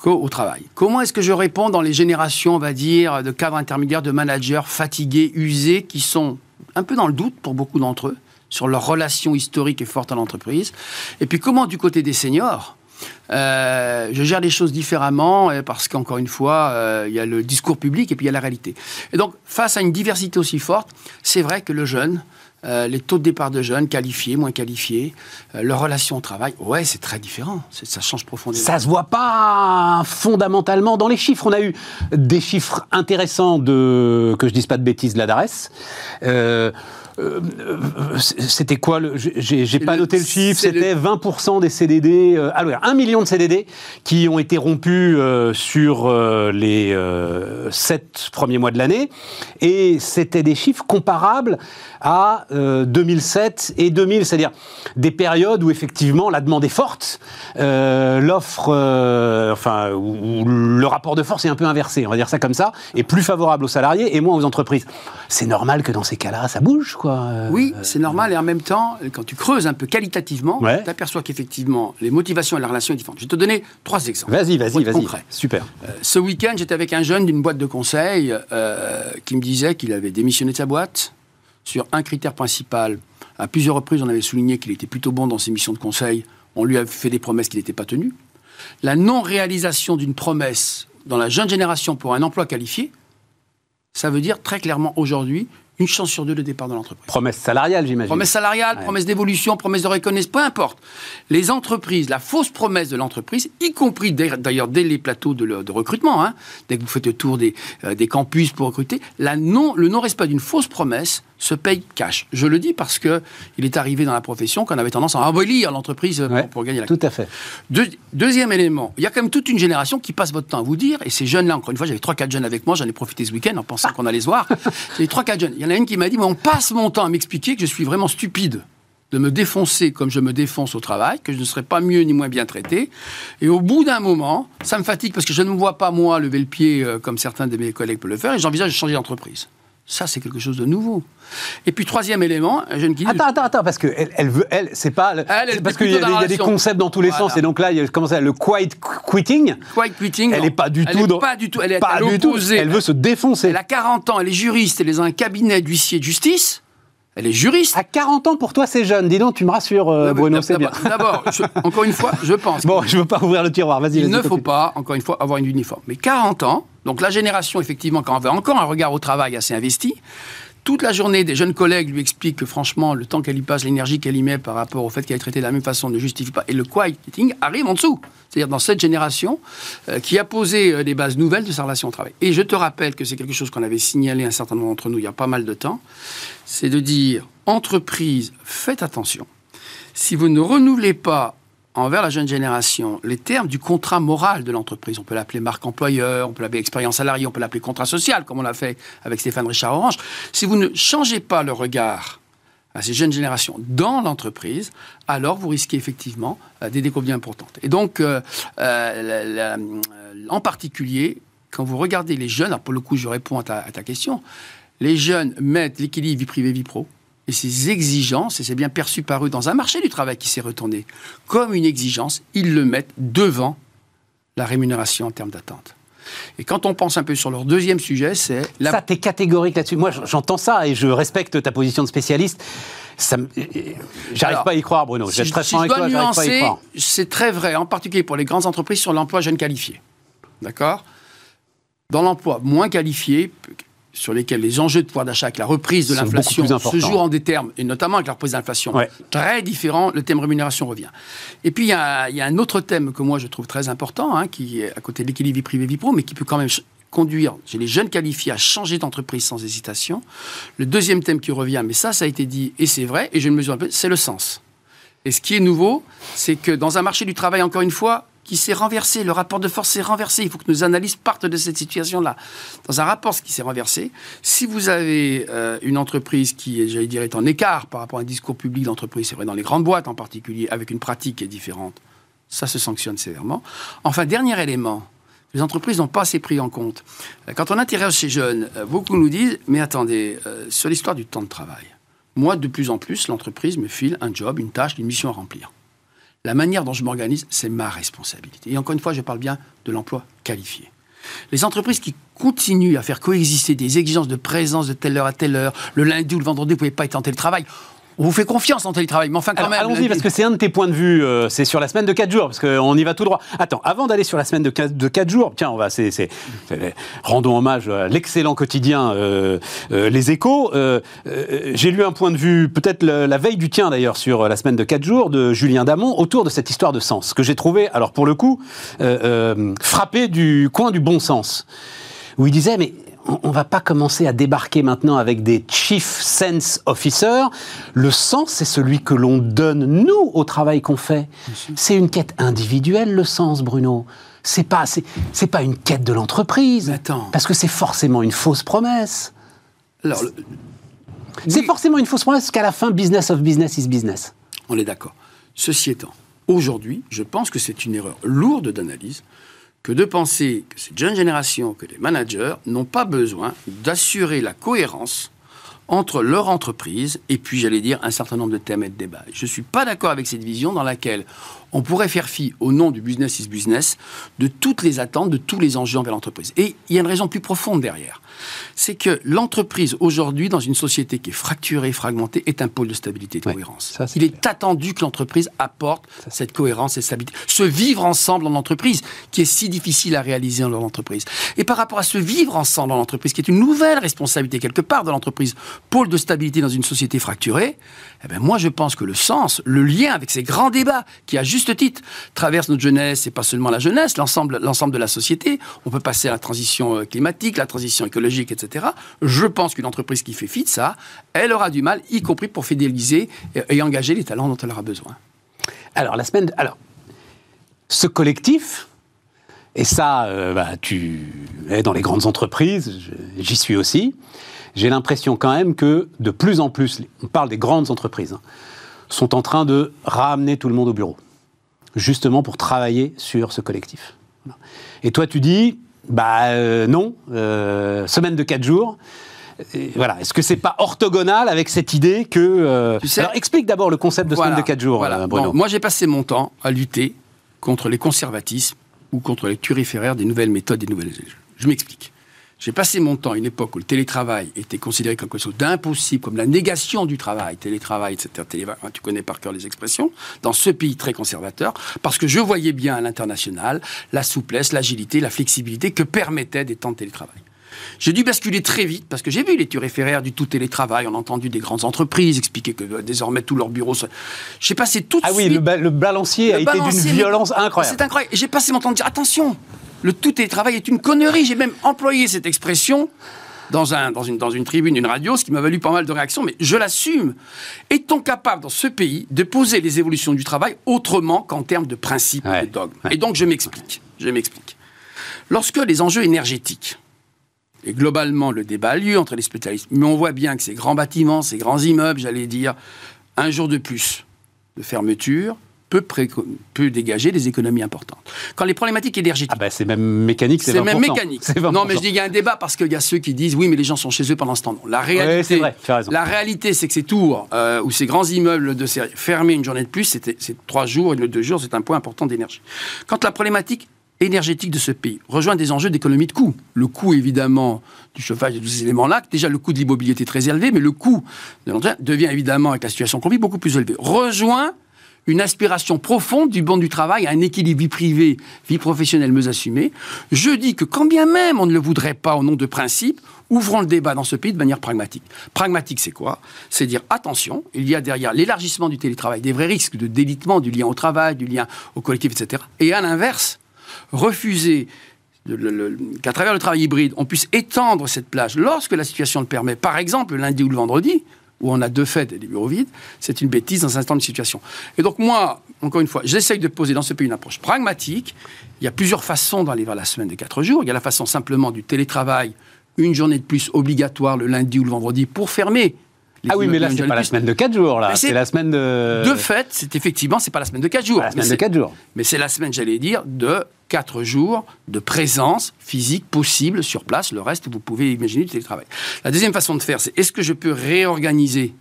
au travail. Comment est-ce que je réponds dans les générations, on va dire, de cadres intermédiaires, de managers fatigués, usés, qui sont un peu dans le doute pour beaucoup d'entre eux sur leur relation historique et forte à l'entreprise? Et puis comment du côté des seniors euh, je gère les choses différemment euh, parce qu'encore une fois, euh, il y a le discours public et puis il y a la réalité. Et donc, face à une diversité aussi forte, c'est vrai que le jeune, les taux de départ de jeunes, qualifiés, moins qualifiés, leur relation au travail, ouais, c'est très différent. Ça change profondément. Ça se voit pas fondamentalement dans les chiffres. On a eu des chiffres intéressants de, que je dise pas de bêtises, de la. Euh, c'était quoi le, J'ai pas noté le chiffre. C'était 20% des CDD. Euh, alors, 1 million de CDD qui ont été rompus euh, sur les 7 premiers mois de l'année. Et c'était des chiffres comparables à 2007 et 2000, c'est-à-dire des périodes où effectivement la demande est forte, l'offre, enfin, où, le rapport de force est un peu inversé, on va dire ça comme ça, est plus favorable aux salariés et moins aux entreprises. C'est normal que dans ces cas-là, ça bouge, quoi. Euh, oui, c'est normal. Et en même temps, quand tu creuses un peu qualitativement, tu aperçois qu'effectivement, les motivations et la relation sont différentes. Je vais te donner trois exemples. Vas-y, vas-y, vas-y. Super. Euh, ce week-end, j'étais avec un jeune d'une boîte de conseil euh, qui me disait qu'il avait démissionné de sa boîte sur un critère principal. À plusieurs reprises, on avait souligné qu'il était plutôt bon dans ses missions de conseil. On lui a fait des promesses qu'il n'était pas tenues. La non-réalisation d'une promesse dans la jeune génération pour un emploi qualifié, ça veut dire très clairement aujourd'hui une chance sur deux de départ dans l'entreprise. Promesse salariale, j'imagine. Promesse salariale, promesse d'évolution, promesse de reconnaissance, peu importe. Les entreprises, la fausse promesse de l'entreprise, y compris d'ailleurs dès les plateaux de, recrutement, hein, dès que vous faites le tour des, euh, des campus pour recruter, la non, le non-respect d'une fausse promesse se paye cash. Je le dis parce que il est arrivé dans la profession qu'on avait tendance à abolir l'entreprise pour, gagner la Tout à fait. deuxième élément, il y a quand même toute une génération qui passe votre temps à vous dire, et ces jeunes-là, encore une fois, j'avais 3-4 jeunes avec moi, j'en ai profité ce week-end en pensant qu'on allait se voir. [LAUGHS] J'ai 3-4 jeunes. Il y en a une qui m'a dit, on passe mon temps à m'expliquer que je suis vraiment stupide de me défoncer comme je me défonce au travail, que je ne serai pas mieux ni moins bien traité. Et au bout d'un moment, ça me fatigue parce que je ne me vois pas, moi, lever le pied euh, comme certains de mes collègues peuvent le faire, et j'envisage de changer d'entreprise. Ça, c'est quelque chose de nouveau. Et puis, troisième élément, jeune qui Attends, attends, attends, parce qu'elle elle veut, elle, c'est pas. parce qu'il y, a des concepts dans tous les sens, et donc là, il y a comment ça, le quiet quitting. Quiet quitting. Elle n'est pas du tout. pas du tout. Elle est pas du tout. Elle veut se défoncer. Elle a 40 ans, elle est juriste, elle est dans un cabinet d'huissier de justice. Elle est juriste. À 40 ans, pour toi, c'est jeune. Dis donc, tu me rassures, euh, Bruno, c'est bien. D'abord, encore une fois, je pense. Bon, je ne veux pas ouvrir le tiroir, vas-y. Il ne faut pas, encore une fois, avoir une uniforme. Mais 40 ans, donc la génération, effectivement, quand on avait encore un regard au travail assez investi, toute la journée, des jeunes collègues lui expliquent que franchement, le temps qu'elle y passe, l'énergie qu'elle y met par rapport au fait qu'elle est traitée de la même façon ne justifie pas. Et le quieting arrive en dessous. C'est-à-dire dans cette génération euh, qui a posé euh, des bases nouvelles de sa relation au travail. Et je te rappelle que c'est quelque chose qu'on avait signalé un certain nombre d'entre nous il y a pas mal de temps. C'est de dire, entreprise, faites attention. Si vous ne renouvelez pas envers la jeune génération les termes du contrat moral de l'entreprise. On peut l'appeler marque employeur, on peut l'appeler expérience salariée, on peut l'appeler contrat social, comme on l'a fait avec Stéphane Richard Orange. Si vous ne changez pas le regard à ces jeunes générations dans l'entreprise, alors vous risquez effectivement euh, des découvertes importantes. Et donc, euh, euh, en particulier, quand vous regardez les jeunes, alors pour le coup, je réponds à ta, à ta question, les jeunes mettent l'équilibre vie privée, vie pro et ces exigences, et c'est bien perçu par eux dans un marché du travail qui s'est retourné, comme une exigence, ils le mettent devant la rémunération en termes d'attente. Et quand on pense un peu sur leur deuxième sujet, c'est... La... Ça, t'es catégorique là-dessus. Moi, j'entends ça et je respecte ta position de spécialiste. J'arrive pas à y croire, Bruno. Si je, très si avec toi, nuancer, C'est très vrai, en particulier pour les grandes entreprises, sur l'emploi jeune qualifié. D'accord? Dans l'emploi moins qualifié, sur lesquels les enjeux de pouvoir d'achat avec la reprise de l'inflation se jouent en des termes, et notamment avec la reprise de l'inflation, très différent, le thème rémunération revient. Et puis il y, a, un autre thème que moi je trouve très important, hein, qui est à côté de l'équilibre vie privée vie pro, mais qui peut quand même conduire chez les jeunes qualifiés à changer d'entreprise sans hésitation. Le deuxième thème qui revient, mais ça, ça a été dit, et c'est vrai, et je le mesure un peu, c'est le sens. Et ce qui est nouveau, c'est que dans un marché du travail, encore une fois, qui s'est renversé, le rapport de force s'est renversé. Il faut que nos analyses partent de cette situation-là. Dans un rapport qui s'est renversé, si vous avez euh, une entreprise qui, j'allais dire, est en écart par rapport à un discours public d'entreprise, c'est vrai dans les grandes boîtes en particulier, avec une pratique qui est différente, ça se sanctionne sévèrement. Enfin, dernier élément, les entreprises n'ont pas assez pris en compte. Quand on interroge ces jeunes, euh, beaucoup nous disent, mais attendez, euh, sur l'histoire du temps de travail, moi, de plus en plus, l'entreprise me file un job, une tâche, une mission à remplir. La manière dont je m'organise, c'est ma responsabilité. Et encore une fois, je parle bien de l'emploi qualifié. Les entreprises qui continuent à faire coexister des exigences de présence de telle heure à telle heure, le lundi ou le vendredi, vous ne pouvez pas être en télétravail, on vous fait confiance en télétravail, mais enfin quand même. Allons-y, parce que c'est un de tes points de vue. Euh, c'est sur la semaine de 4 jours, parce qu'on y va tout droit. Attends, avant d'aller sur la semaine de 4, de 4 jours, tiens, on va, c'est, c'est, rendons hommage à l'excellent quotidien euh, euh, Les Échos. j'ai lu un point de vue, peut-être la veille du tien d'ailleurs, sur la semaine de 4 jours de Julien Damon, autour de cette histoire de sens, que j'ai trouvé, alors pour le coup, frappé du coin du bon sens. Où il disait, mais on ne va pas commencer à débarquer maintenant avec des chief sense officers. Le sens, c'est celui que l'on donne, nous, au travail qu'on fait. C'est une quête individuelle, le sens, Bruno. C'est pas, c'est, pas une quête de l'entreprise. Parce que c'est forcément une fausse promesse. Alors, C'est forcément une fausse promesse qu'à la fin, business of business is business. On est d'accord. Ceci étant, aujourd'hui, je pense que c'est une erreur lourde d'analyse que de penser que cette jeune génération, que les managers n'ont pas besoin d'assurer la cohérence entre leur entreprise et puis, j'allais dire, un certain nombre de thèmes et de débats. Je ne suis pas d'accord avec cette vision dans laquelle on pourrait faire fi, au nom du business is business, de toutes les attentes, de tous les enjeux envers l'entreprise. Et il y a une raison plus profonde derrière. C'est que l'entreprise, aujourd'hui, dans une société qui est fracturée, fragmentée, est un pôle de stabilité et de cohérence. il est attendu que l'entreprise apporte cette cohérence et stabilité. Ce vivre ensemble en entreprise, qui est si difficile à réaliser dans l'entreprise. Et par rapport à ce vivre ensemble en entreprise, qui est une nouvelle responsabilité quelque part de l'entreprise, pôle de stabilité dans une société fracturée, eh ben moi je pense que le sens, le lien avec ces grands débats qui, à juste titre, traversent notre jeunesse, et pas seulement la jeunesse, l'ensemble, de la société, on peut passer à la transition euh, climatique, la transition écologique, etc. Je pense qu'une entreprise qui fait fi de ça, elle aura du mal, y compris pour fidéliser et, engager les talents dont elle aura besoin. Alors, la semaine... Alors, ce collectif, et ça, euh, bah, tu es dans les grandes entreprises, j'y suis aussi, j'ai l'impression quand même que de plus en plus, on parle des grandes entreprises, hein, sont en train de ramener tout le monde au bureau, justement pour travailler sur ce collectif. Et toi, tu dis, bah euh, non, euh, semaine de 4 jours. voilà. Est-ce que c'est pas orthogonal avec cette idée que. Euh, alors explique d'abord le concept de semaine de 4 jours, Bruno. moi, j'ai passé mon temps à lutter contre les conservatismes ou contre les turiféraires des nouvelles méthodes, des nouvelles. Je m'explique. J'ai passé mon temps à une époque où le télétravail était considéré comme quelque chose d'impossible, comme la négation du travail, télétravail, etc. tu connais par cœur les expressions, dans ce pays très conservateur, parce que je voyais bien à l'international la souplesse, l'agilité, la flexibilité que permettaient des temps de télétravail. J'ai dû basculer très vite parce que j'ai vu l'étude référaire du tout télétravail. On a entendu des grandes entreprises expliquer que euh, désormais tous leurs bureaux. J'ai passé tout de ah suite. Ah oui, le, balancier a été d'une violence incroyable. C'est incroyable. J'ai passé mon temps de dire attention, le tout télétravail est une connerie. J'ai même employé cette expression dans, un, dans, une, dans une tribune, une radio, ce qui m'a valu pas mal de réactions, mais je l'assume. Est-on capable dans ce pays de poser les évolutions du travail autrement qu'en termes de principes et de dogmes? Et donc je m'explique. Je m'explique. Lorsque les enjeux énergétiques, et globalement le débat a lieu entre les spécialistes, mais on voit bien que ces grands bâtiments, ces grands immeubles, j'allais dire, un jour de plus de fermeture, peut, dégager des économies importantes. Quand les problématiques énergétiques... Ah ben c'est même mécanique, c'est même mécanique. Non, mais je dis qu'il y a un débat parce qu'il y a ceux qui disent oui, mais les gens sont chez eux pendant ce temps. Non. La réalité, vrai, la réalité, c'est que ces tours euh, ou ces grands immeubles de fermés une journée de plus, c'est trois jours et le deux jours, c'est un point important d'énergie. Quand la problématique énergétique de ce pays rejoint des enjeux d'économie de coût. Le coût, évidemment, du chauffage et de tous ces éléments-là, déjà le coût de l'immobilier était très élevé, mais le coût de devient évidemment, avec la situation qu'on vit, beaucoup plus élevé. Rejoint une aspiration profonde du bon du travail à un équilibre vie privée, vie professionnelle mieux assumée. Je dis que quand bien même on ne le voudrait pas au nom de principe, ouvrons le débat dans ce pays de manière pragmatique. Pragmatique, c'est quoi? C'est dire attention, il y a derrière l'élargissement du télétravail des vrais risques de délitement du lien au travail, du lien au collectif, etc. Et à l'inverse, refuser qu'à travers le travail hybride, on puisse étendre cette plage lorsque la situation le permet, par exemple le lundi ou le vendredi, où on a deux fêtes et des bureaux vides, c'est une bêtise dans un instant de situation. Et donc moi, encore une fois, j'essaye de poser dans ce pays une approche pragmatique. Il y a plusieurs façons d'aller vers la semaine de quatre jours. Il y a la façon simplement du télétravail, une journée de plus obligatoire le lundi ou le vendredi pour fermer ah oui, mais là, c'est pas la semaine de 4 jours, là. C'est la semaine de. De fait, c'est effectivement, c'est pas la semaine de 4 jours. la semaine de 4 jours. Mais c'est la semaine, j'allais dire, de 4 jours de présence physique possible sur place. Le reste, vous pouvez imaginer du télétravail. La deuxième façon de faire, c'est est-ce que je peux réorganiser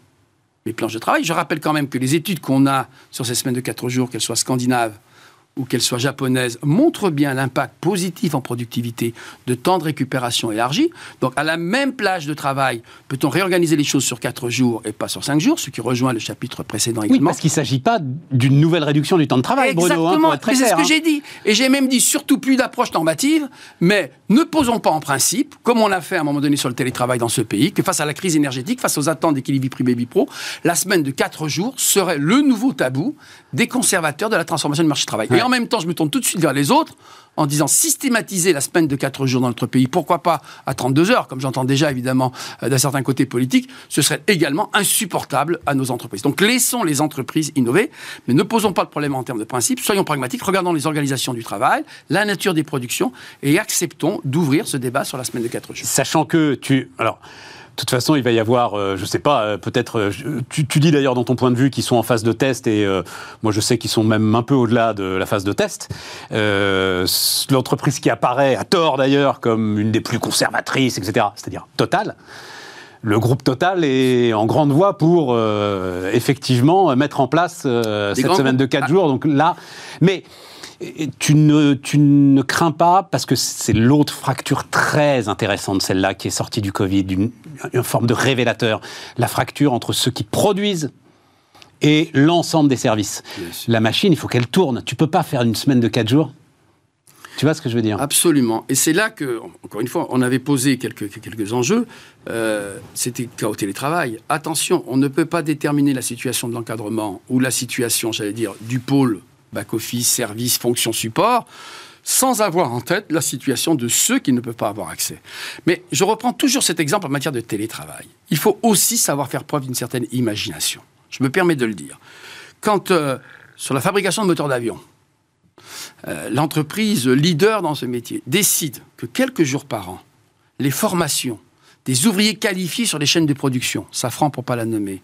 mes planches de travail? Je rappelle quand même que les études qu'on a sur ces semaines de 4 jours, qu'elles soient scandinaves, ou qu'elle soit japonaise, montre bien l'impact positif en productivité de temps de récupération élargi. Donc, à la même plage de travail, peut-on réorganiser les choses sur 4 jours et pas sur 5 jours, ce qui rejoint le chapitre précédent également. Oui, parce qu'il ne s'agit pas d'une nouvelle réduction du temps de travail, Exactement, Bruno. Hein, c'est ce que hein. j'ai dit. Et j'ai même dit surtout plus d'approche normative, mais ne posons pas en principe, comme on a fait à un moment donné sur le télétravail dans ce pays, que face à la crise énergétique, face aux attentes d'équilibre vie privée vie pro, la semaine de 4 jours serait le nouveau tabou des conservateurs de la transformation du marché du travail. Et en même temps, je me tourne tout de suite vers les autres en disant systématiser la semaine de 4 jours dans notre pays, pourquoi pas à 32 heures, comme j'entends déjà évidemment euh, d'un certain côté politique, ce serait également insupportable à nos entreprises. Donc laissons les entreprises innover, mais ne posons pas le problème en termes de principe, soyons pragmatiques, regardons les organisations du travail, la nature des productions et acceptons d'ouvrir ce débat sur la semaine de 4 jours. Sachant que tu... toute façon, il va y avoir, euh, je ne sais pas, euh, peut-être. Euh, tu, dis d'ailleurs dans ton point de vue qu'ils sont en phase de test et moi je sais qu'ils sont même un peu au-delà de la phase de test. L'entreprise qui apparaît à tort d'ailleurs comme une des plus conservatrices, etc. C'est-à-dire Total. Le groupe Total est en grande voie pour effectivement mettre en place cette semaine de 4 jours. Donc là, mais tu ne, tu ne crains pas, parce que c'est l'autre fracture très intéressante, celle-là, qui est sortie du Covid, une, une forme de révélateur, la fracture entre ceux qui produisent et l'ensemble des services. La machine, il faut qu'elle tourne. Tu peux pas faire une semaine de 4 jours. Tu vois ce que je veux dire? Absolument. Et c'est là que, encore une fois, on avait posé quelques, quelques enjeux. Euh, C'était le cas au télétravail. Attention, on ne peut pas déterminer la situation de l'encadrement ou la situation, j'allais dire, du pôle back-office, service, fonction support, sans avoir en tête la situation de ceux qui ne peuvent pas avoir accès. Mais je reprends toujours cet exemple en matière de télétravail. Il faut aussi savoir faire preuve d'une certaine imagination. Je me permets de le dire. Quand, euh, sur la fabrication de moteurs d'avion, euh, l'entreprise leader dans ce métier décide que quelques jours par an, les formations des ouvriers qualifiés sur les chaînes de production, Safran pour pas la nommer,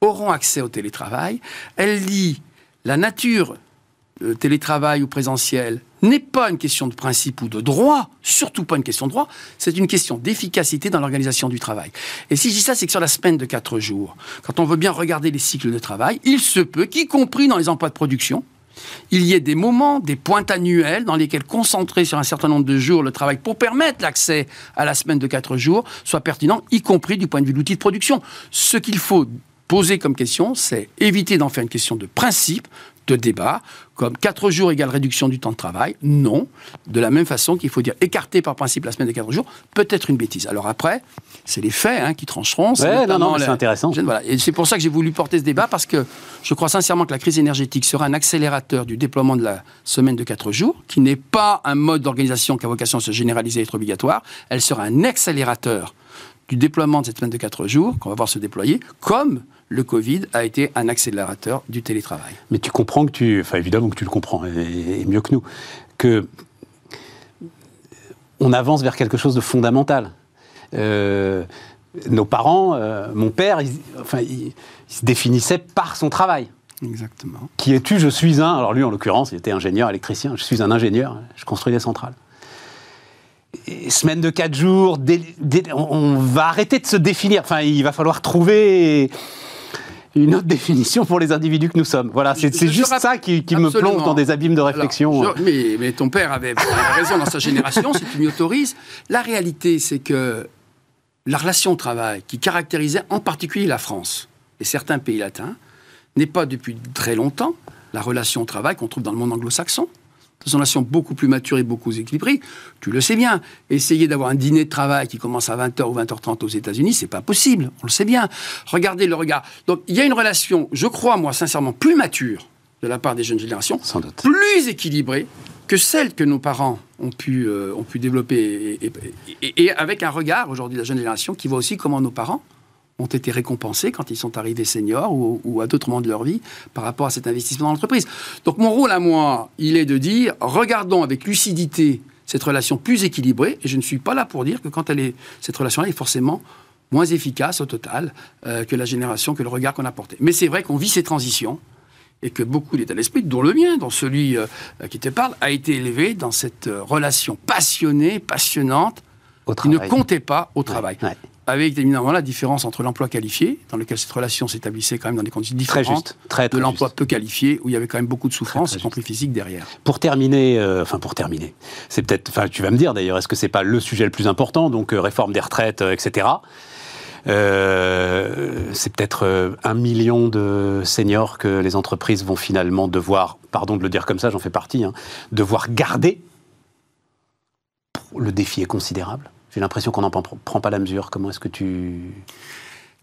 auront accès au télétravail, elle lit la nature télétravail ou présentiel n'est pas une question de principe ou de droit, surtout pas une question de droit, c'est une question d'efficacité dans l'organisation du travail. Et si je dis ça, c'est que sur la semaine de 4 jours, quand on veut bien regarder les cycles de travail, il se peut qu'y compris dans les emplois de production, il y ait des moments, des pointes annuelles dans lesquelles concentrer sur un certain nombre de jours le travail pour permettre l'accès à la semaine de 4 jours soit pertinent, y compris du point de vue de l'outil de production. Ce qu'il faut poser comme question, c'est éviter d'en faire une question de principe, de débat, comme 4 jours égale réduction du temps de travail. Non. De la même façon qu'il faut dire écarter par principe la semaine de 4 jours, peut-être une bêtise. Alors après, c'est les faits hein, qui trancheront. Ouais, non, non, c'est intéressant. Voilà. Et c'est pour ça que j'ai voulu porter ce débat, parce que je crois sincèrement que la crise énergétique sera un accélérateur du déploiement de la semaine de 4 jours, qui n'est pas un mode d'organisation qui a vocation à se généraliser et être obligatoire. Elle sera un accélérateur du déploiement de cette semaine de 4 jours, qu'on va voir se déployer, comme le Covid a été un accélérateur du télétravail. Mais tu comprends que tu, enfin évidemment que tu le comprends, et, mieux que nous, que on avance vers quelque chose de fondamental. Euh, nos parents, euh, mon père, il, enfin, il, se définissait par son travail. Exactement. Qui es-tu? Je suis un. Alors lui, en l'occurrence, il était ingénieur électricien. Je suis un ingénieur. Je construis des centrales. semaine de 4 jours, on va arrêter de se définir. Enfin, il va falloir trouver une autre définition pour les individus que nous sommes. Voilà, c'est juste ça qui, me plonge dans des abîmes de réflexion. mais, ton père avait, raison dans sa génération, si tu m'y autorises. La réalité, c'est que la relation au travail, qui caractérisait en particulier la France et certains pays latins, n'est pas depuis très longtemps la relation au travail qu'on trouve dans le monde anglo-saxon dans une relation beaucoup plus mature et beaucoup équilibrée. Tu le sais bien. Essayer d'avoir un dîner de travail qui commence à 20h ou 20h30 aux États-Unis, c'est pas possible. On le sait bien. Regardez le regard. Donc, il y a une relation, je crois, moi, sincèrement, plus mature de la part des jeunes générations, Sans doute. plus équilibrée que celle que nos parents ont pu, euh, ont pu développer, et, et avec un regard aujourd'hui de la jeune génération qui voit aussi comment nos parents ont été récompensés quand ils sont arrivés seniors ou, à d'autres moments de leur vie par rapport à cet investissement dans l'entreprise. Donc mon rôle à moi, il est de dire, regardons avec lucidité cette relation plus équilibrée, et je ne suis pas là pour dire que quand elle est, cette relation-là est forcément moins efficace au total euh, que la génération, que le regard qu'on a porté. Mais c'est vrai qu'on vit ces transitions, et que beaucoup d'état d'esprit, dont le mien, dont celui euh, qui te parle, a été élevé dans cette euh, relation passionnée, passionnante, qui ne comptait pas au travail avec évidemment la différence entre l'emploi qualifié, dans lequel cette relation s'établissait quand même dans des conditions différentes, très de l'emploi peu qualifié, où il y avait quand même beaucoup de souffrance, y compris physique, derrière. Pour terminer, euh, enfin pour terminer, c'est peut-être, enfin tu vas me dire d'ailleurs, est-ce que c'est pas le sujet le plus important, donc euh, réforme des retraites, euh, etc. c'est peut-être un million de seniors que les entreprises vont finalement devoir, pardon de le dire comme ça, j'en fais partie, hein, devoir garder. Le défi est considérable. J'ai l'impression qu'on n'en prend pas la mesure. Comment est-ce que tu,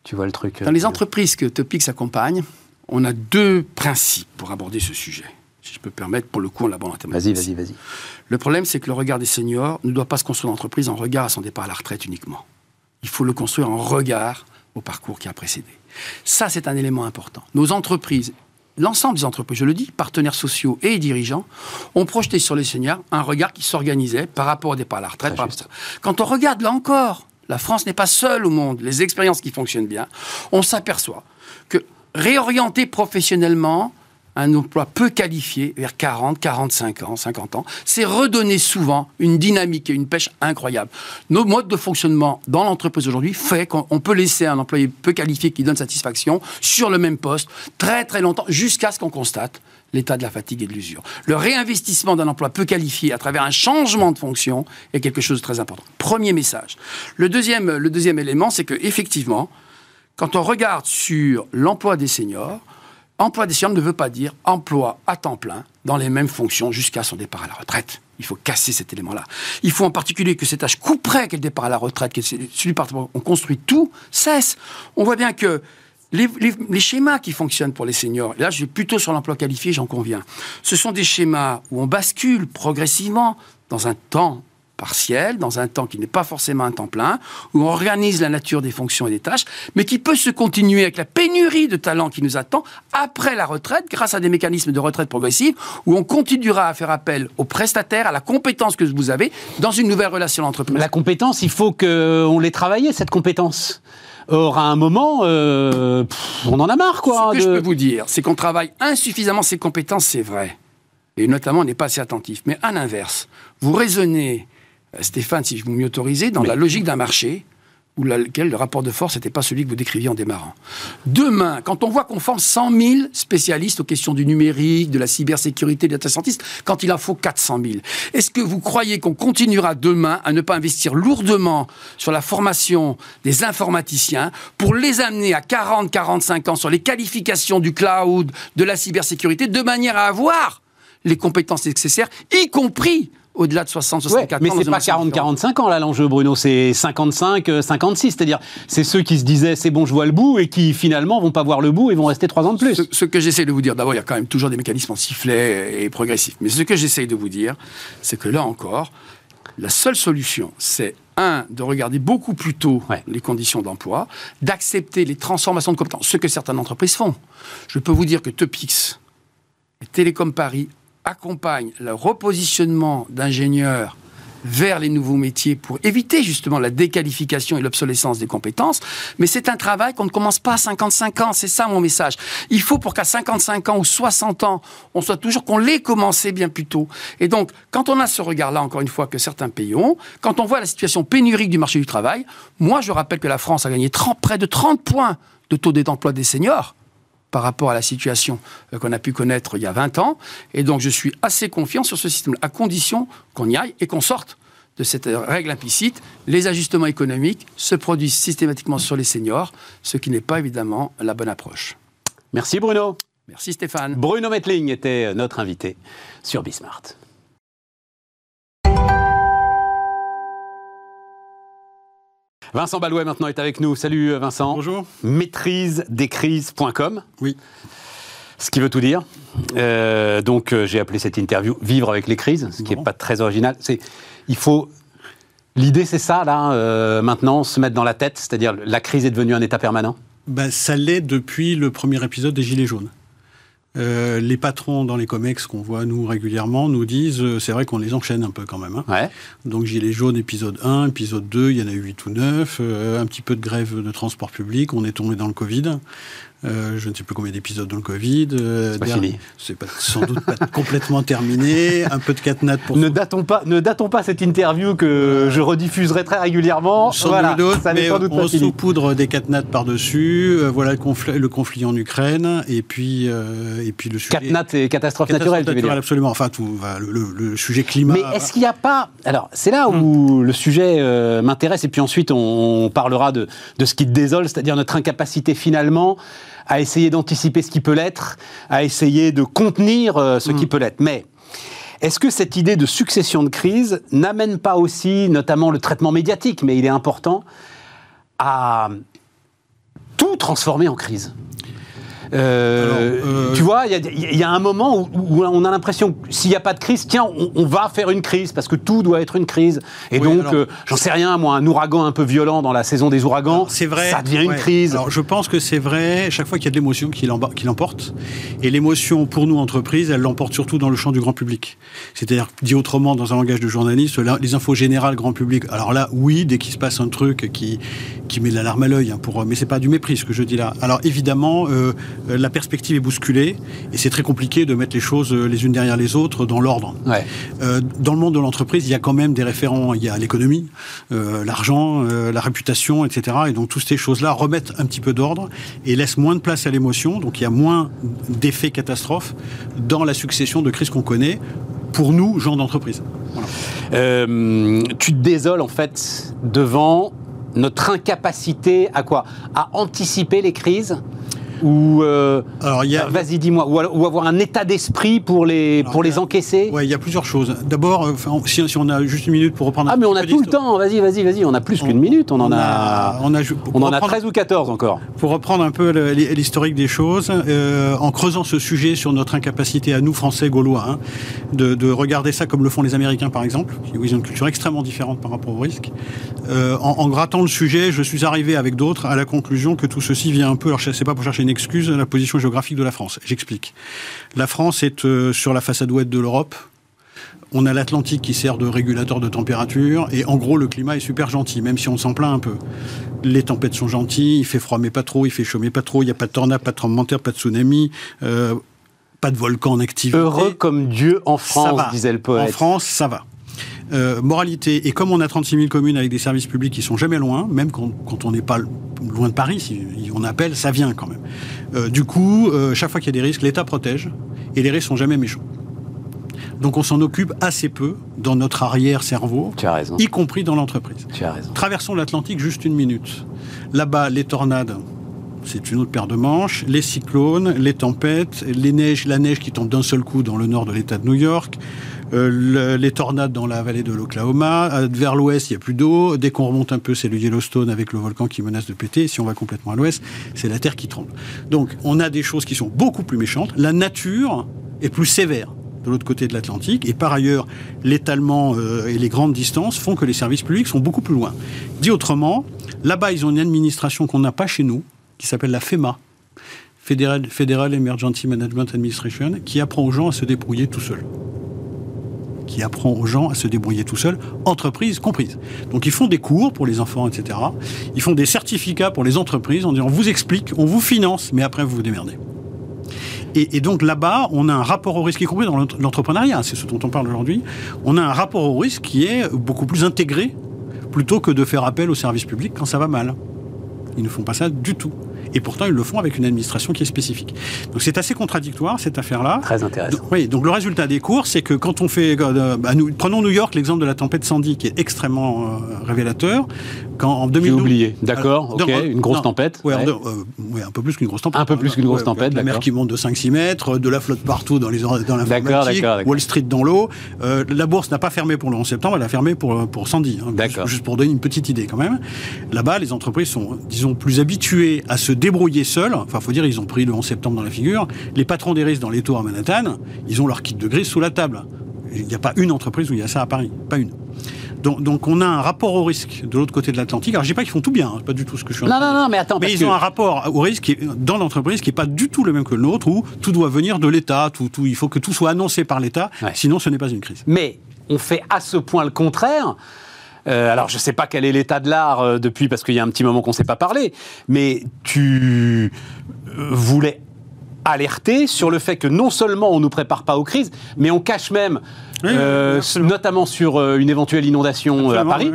tu vois le truc Dans les euh, entreprises que Topix accompagne, on a deux principes pour aborder ce sujet. Si je peux permettre, pour le coup, on l'aborde en Vas-y, vas-y, vas-y. Le problème, c'est que le regard des seniors ne doit pas se construire en entreprise en regard à son départ à la retraite uniquement. Il faut le construire en regard au parcours qui a précédé. Ça, c'est un élément important. Nos entreprises l'ensemble des entreprises, je le dis, partenaires sociaux et dirigeants, ont projeté sur les seniors un regard qui s'organisait par rapport au départ à la retraite. Quand on regarde là encore, la France n'est pas seule au monde, les expériences qui fonctionnent bien, on s'aperçoit que réorienter professionnellement, un emploi peu qualifié, vers 40, 45 ans, 50 ans, c'est redonner souvent une dynamique et une pêche incroyable. Nos modes de fonctionnement dans l'entreprise aujourd'hui fait qu'on peut laisser un employé peu qualifié qui donne satisfaction sur le même poste très très longtemps jusqu'à ce qu'on constate l'état de la fatigue et de l'usure. Le réinvestissement d'un emploi peu qualifié à travers un changement de fonction est quelque chose de très important. Premier message. Le deuxième, le deuxième élément, c'est que effectivement, quand on regarde sur l'emploi des seniors, Emploi des seniors ne veut pas dire emploi à temps plein dans les mêmes fonctions jusqu'à son départ à la retraite. Il faut casser cet élément-là. Il faut en particulier que cet âge couperait qu'elle départ à la retraite, que celui par on construit tout, cesse. On voit bien que les, les, schémas qui fonctionnent pour les seniors, là je suis plutôt sur l'emploi qualifié, j'en conviens, ce sont des schémas où on bascule progressivement dans un temps partiel, dans un temps qui n'est pas forcément un temps plein, où on organise la nature des fonctions et des tâches, mais qui peut se continuer avec la pénurie de talents qui nous attend après la retraite, grâce à des mécanismes de retraite progressive, où on continuera à faire appel aux prestataires, à la compétence que vous avez dans une nouvelle relation d'entreprise. La compétence, il faut qu'on l'ait travaillée, cette compétence. Or, à un moment, euh, on en a marre, quoi. Ce que je peux vous dire, c'est qu'on travaille insuffisamment ces compétences, c'est vrai. Et notamment, on n'est pas assez attentif. Mais à l'inverse, vous raisonnez Stéphane, si vous m'y autorisez, dans la logique d'un marché, lequel le rapport de force n'était pas celui que vous décriviez en démarrant. Demain, quand on voit qu'on forme 100 000 spécialistes aux questions du numérique, de la cybersécurité, des data scientists, quand il en faut 400 000, est-ce que vous croyez qu'on continuera demain à ne pas investir lourdement sur la formation des informaticiens pour les amener à 40, 45 ans sur les qualifications du cloud, de la cybersécurité, de manière à avoir les compétences nécessaires, y compris au-delà de 60, 64 mais ans. Mais c'est pas 40, 45 ans là l'enjeu, Bruno, c'est 55, 56. Euh, C'est-à-dire, c'est ceux qui se disaient c'est bon, je vois le bout et qui finalement vont pas voir le bout et vont rester 3 ans de plus. Ce, que j'essaie de vous dire, d'abord, il y a quand même toujours des mécanismes en sifflet et progressifs. Mais ce que j'essaie de vous dire, c'est que là encore, la seule solution, c'est un, de regarder beaucoup plus tôt les conditions d'emploi, d'accepter les transformations de compétences, ce que certaines entreprises font. Je peux vous dire que Topix et Télécom Paris accompagne le repositionnement d'ingénieurs vers les nouveaux métiers pour éviter justement la déqualification et l'obsolescence des compétences. Mais c'est un travail qu'on ne commence pas à 55 ans. C'est ça mon message. Il faut pour qu'à 55 ans ou 60 ans, on soit toujours qu'on l'ait commencé bien plus tôt. Et donc, quand on a ce regard-là, encore une fois, que certains pays ont, quand on voit la situation pénurique du marché du travail, moi, je rappelle que la France a gagné près de 30 points de taux d'emploi des seniors par rapport à la situation euh, qu'on a pu connaître il y a 20 ans. Et donc, je suis assez confiant sur ce système, à condition qu'on y aille et qu'on sorte de cette règle implicite. Les ajustements économiques se produisent systématiquement sur les seniors, ce qui n'est pas évidemment la bonne approche. Merci Bruno. Merci Stéphane. Bruno Metling était notre invité sur Bismart. Vincent Balouet maintenant est avec nous. Salut euh, Vincent. Bonjour. Maîtrise des crises.com. Oui. Ce qui veut tout dire. Euh, donc euh, j'ai appelé cette interview Vivre avec les crises, ce qui n'est pas très original. C'est, il faut. L'idée c'est ça là maintenant, se mettre dans la tête, c'est-à-dire la crise est devenue un état permanent? Ben, ça l'est depuis le premier épisode des Gilets jaunes. Euh, les patrons dans les comex qu'on voit nous régulièrement nous disent, euh, c'est vrai qu'on les enchaîne un peu quand même. Hein. Ouais. Donc Gilets jaunes épisode 1, épisode 2, il y en a eu 8 ou 9, euh, un petit peu de grève de transport public, on est tombé dans le Covid. Euh, je ne sais plus combien d'épisodes dans le Covid. Euh, c'est pas fini. C'est sans doute pas [LAUGHS] complètement terminé. Un peu de catnat pour. Ne datons pas, ne datons pas cette interview que je rediffuserai très régulièrement. Sans voilà, doute, ça mais sans doute on saupoudre des catnats par-dessus. Euh, voilà le conflit, le conflit, en Ukraine et puis et puis le sujet. Catnat et catastrophe naturelle, tu veux dire. Absolument. Enfin, tout, le, le, sujet climat. Mais est-ce qu'il n'y a pas Alors, c'est là où hmm. le sujet m'intéresse et puis ensuite on, parlera de, de ce qui te désole, c'est-à-dire notre incapacité finalement à essayer d'anticiper ce qui peut l'être, à essayer de contenir euh, ce qui mm. peut l'être. Mais est-ce que cette idée de succession de crises n'amène pas aussi, notamment le traitement médiatique, mais il est important, à tout transformer en crise? Euh, euh, tu vois, il y, a un moment où, on a l'impression que s'il n'y a pas de crise, tiens, on, va faire une crise parce que tout doit être une crise. Et donc, euh, j'en sais rien, moi, un ouragan un peu violent dans la saison des ouragans, vrai, ça devient une crise. Alors, je pense que c'est vrai, chaque fois qu'il y a de l'émotion qui l'emporte, et l'émotion pour nous, entreprises, elle l'emporte surtout dans le champ du grand public. C'est-à-dire, dit autrement, dans un langage de journaliste, les infos générales grand public. Alors là, oui, dès qu'il se passe un truc qui, qui met l'alarme à l'œil, hein, pour, mais c'est pas du mépris ce que je dis là. Alors évidemment, euh, la perspective est bousculée et c'est très compliqué de mettre les choses euh, les unes derrière les autres dans l'ordre. Euh, dans le monde de l'entreprise, il y a quand même des référents. Il y a l'économie, l'argent, la réputation, etc. Et donc toutes ces choses-là remettent un petit peu d'ordre et laissent moins de place à l'émotion. Donc il y a moins d'effets catastrophes dans la succession de crises qu'on connaît pour nous, gens d'entreprise. tu te désoles en fait devant notre incapacité à quoi? À anticiper les crises? Ou euh, alors il y a, vas-y dis-moi. Ou, avoir un état d'esprit pour les pour les encaisser ouais il y a plusieurs choses. D'abord euh, si, si, on a juste une minute pour reprendre ah mais on a tout le temps. Vas-y vas-y vas-y. On a plus qu'une minute. On, en a, on a on en a 13 ou 14 encore. pour reprendre un peu l'historique des choses euh, en creusant ce sujet sur notre incapacité à nous français gaulois hein, de, de, regarder ça comme le font les américains par exemple qui ont une culture extrêmement différente par rapport au risque. Euh, en, en, grattant le sujet je suis arrivé avec d'autres à la conclusion que tout ceci vient un peu alors je sais pas pour chercher une excuse la position géographique de la France. J'explique. La France est euh, sur la façade ouest de l'Europe. On a l'Atlantique qui sert de régulateur de température et en gros le climat est super gentil, même si on s'en plaint un peu. Les tempêtes sont gentilles, il fait froid mais pas trop, il fait chaud mais pas trop, il n'y a pas de tornade, pas de tremblement de terre, pas de tsunami. Euh, pas de volcan en activité. Heureux comme Dieu en France, disait le poète. En France, ça va. Euh, moralité, et comme on a 36 000 communes avec des services publics qui sont jamais loin, même quand, on n'est pas loin de Paris, si on appelle, ça vient quand même. Euh, du coup, euh, chaque fois qu'il y a des risques, l'État protège, et les risques sont jamais méchants. Donc on s'en occupe assez peu dans notre arrière-cerveau, y compris dans l'entreprise. Traversons l'Atlantique juste une minute. Là-bas, les tornades, c'est une autre paire de manches. Les cyclones, les tempêtes, les neiges, la neige qui tombe d'un seul coup dans le nord de l'État de New York, euh, les tornades dans la vallée de l'Oklahoma. Euh, vers l'ouest, il n'y a plus d'eau. Dès qu'on remonte un peu, c'est le Yellowstone avec le volcan qui menace de péter. Si on va complètement à l'ouest, c'est la Terre qui tremble. Donc, on a des choses qui sont beaucoup plus méchantes. La nature est plus sévère de l'autre côté de l'Atlantique. Et par ailleurs, l'étalement euh, et les grandes distances font que les services publics sont beaucoup plus loin. Dit autrement, là-bas, ils ont une administration qu'on n'a pas chez nous, qui s'appelle la FEMA, Federal, Federal Emergency Management Administration, qui apprend aux gens à se débrouiller tout seuls qui apprend aux gens à se débrouiller tout seuls, entreprises comprises. Donc ils font des cours pour les enfants, etc. Ils font des certificats pour les entreprises en disant on vous explique, on vous finance, mais après vous vous démerdez. Et, donc là-bas, on a un rapport au risque, y compris dans l'entrepreneuriat, c'est ce dont on parle aujourd'hui, on a un rapport au risque qui est beaucoup plus intégré plutôt que de faire appel au service public quand ça va mal. Ils ne font pas ça du tout. Et pourtant, ils le font avec une administration qui est spécifique. Donc c'est assez contradictoire, cette affaire-là. Très intéressant. Donc, oui, donc le résultat des cours, c'est que quand on fait... Euh, bah, nous, prenons New York, l'exemple de la tempête Sandy, qui est extrêmement euh, révélateur. Quand en 2012... J'ai oublié, d'accord, ok, une grosse tempête. Oui, euh, un peu plus qu'une grosse tempête. Un peu plus qu'une grosse tempête, La mer qui monte de 5-6 mètres, de la flotte partout dans les dans l'informatique, Wall Street dans l'eau. la bourse n'a pas fermé pour le 11 septembre, elle a fermé pour, pour Sandy. Hein, d'accord. Juste pour donner une petite idée quand même. Là-bas, les entreprises sont, disons, plus habituées à se débrouiller seules enfin, faut dire, ils ont pris le 11 septembre dans la figure. Les patrons des risques dans les tours à Manhattan, ils ont leur kit de grise sous la table. Il n'y a pas une entreprise où il y a ça à Paris, pas une. Donc, on a un rapport au risque de l'autre côté de l'Atlantique. Alors je dis pas qu'ils font tout bien, hein, pas du tout ce que je suis en train de dire. Non, non, mais attends. Mais ils ont un rapport au risque dans l'entreprise qui est pas du tout le même que le nôtre, où tout doit venir de l'État, tout, il faut que tout soit annoncé par l'État, sinon ce n'est pas une crise. Mais on fait à ce point le contraire. Euh, alors, je ne sais pas quel est l'état de l'art euh, depuis, parce qu'il y a un petit moment qu'on ne s'est pas parlé, mais tu euh, voulais alerter sur le fait que non seulement on ne nous prépare pas aux crises, mais on cache même, notamment sur une éventuelle inondation à Paris.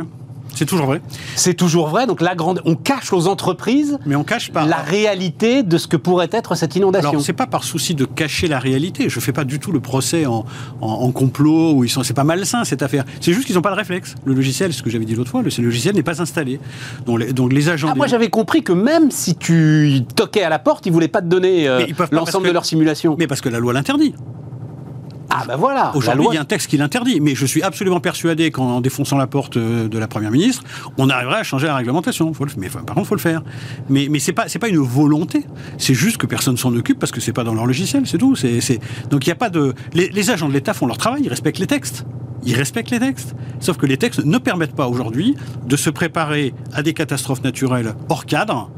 C'est toujours vrai. C'est toujours vrai. Donc la grande, on cache aux entreprises, mais on cache pas la réalité de ce que pourrait être cette inondation. Alors c'est pas par souci de cacher la réalité. Je fais pas du tout le procès en, en, complot où ils sont. C'est pas malsain cette affaire. C'est juste qu'ils n'ont pas de réflexe. Le logiciel, ce que j'avais dit l'autre fois, le, logiciel n'est pas installé. Donc les, donc les agents. Ah, Moi j'avais compris que même si tu toquais à la porte, ils voulaient pas te donner euh, l'ensemble de leur simulation. Mais parce que la loi l'interdit. Ah ben voilà Aujourd'hui, il y a un texte qui l'interdit. Mais je suis absolument persuadé qu'en défonçant la porte euh, de la Première ministre, on arriverait à changer la réglementation. mais par contre, il faut le faire. Mais, mais ce n'est pas, pas une volonté. C'est juste que personne s'en occupe parce que c'est pas dans leur logiciel, c'est tout. C'est, Donc il n'y a pas de... Les, les agents de l'État font leur travail, ils respectent les textes. Ils respectent les textes. Sauf que les textes ne permettent pas aujourd'hui de se préparer à des catastrophes naturelles hors cadre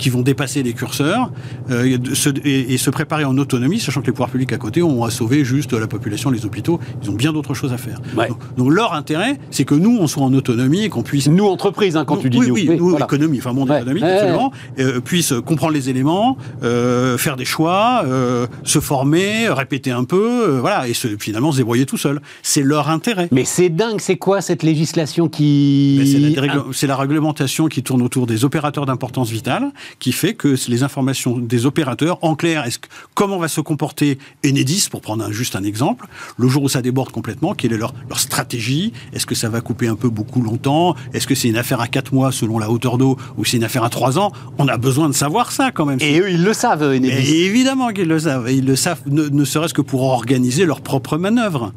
qui vont dépasser les curseurs euh, et, se préparer en autonomie, sachant que les pouvoirs publics à côté ont à sauver juste la population, les hôpitaux. Ils ont bien d'autres choses à faire. Donc, leur intérêt, c'est que nous, on soit en autonomie et qu'on puisse... Nous, entreprise, hein, quand tu dis oui, nous. Oui, nous, économie, enfin monde économique, absolument, euh, puisse comprendre les éléments, euh, faire des choix, se former, répéter un peu, voilà, et finalement se débrouiller tout seul. C'est leur intérêt. Mais c'est dingue, c'est quoi cette législation qui... C'est la, la réglementation qui tourne autour des opérateurs d'importance vitale qui fait que les informations des opérateurs, en clair, est-ce comment va se comporter Enedis, pour prendre juste un exemple, le jour où ça déborde complètement, quelle est leur, leur stratégie Est-ce que ça va couper un peu beaucoup longtemps Est-ce que c'est une affaire à 4 mois selon la hauteur d'eau ou c'est une affaire à 3 ans On a besoin de savoir ça quand même. Et eux, ils le savent, Enedis. Et évidemment qu'ils le savent. Ils le savent, ne serait-ce que pour organiser leurs propres manœuvres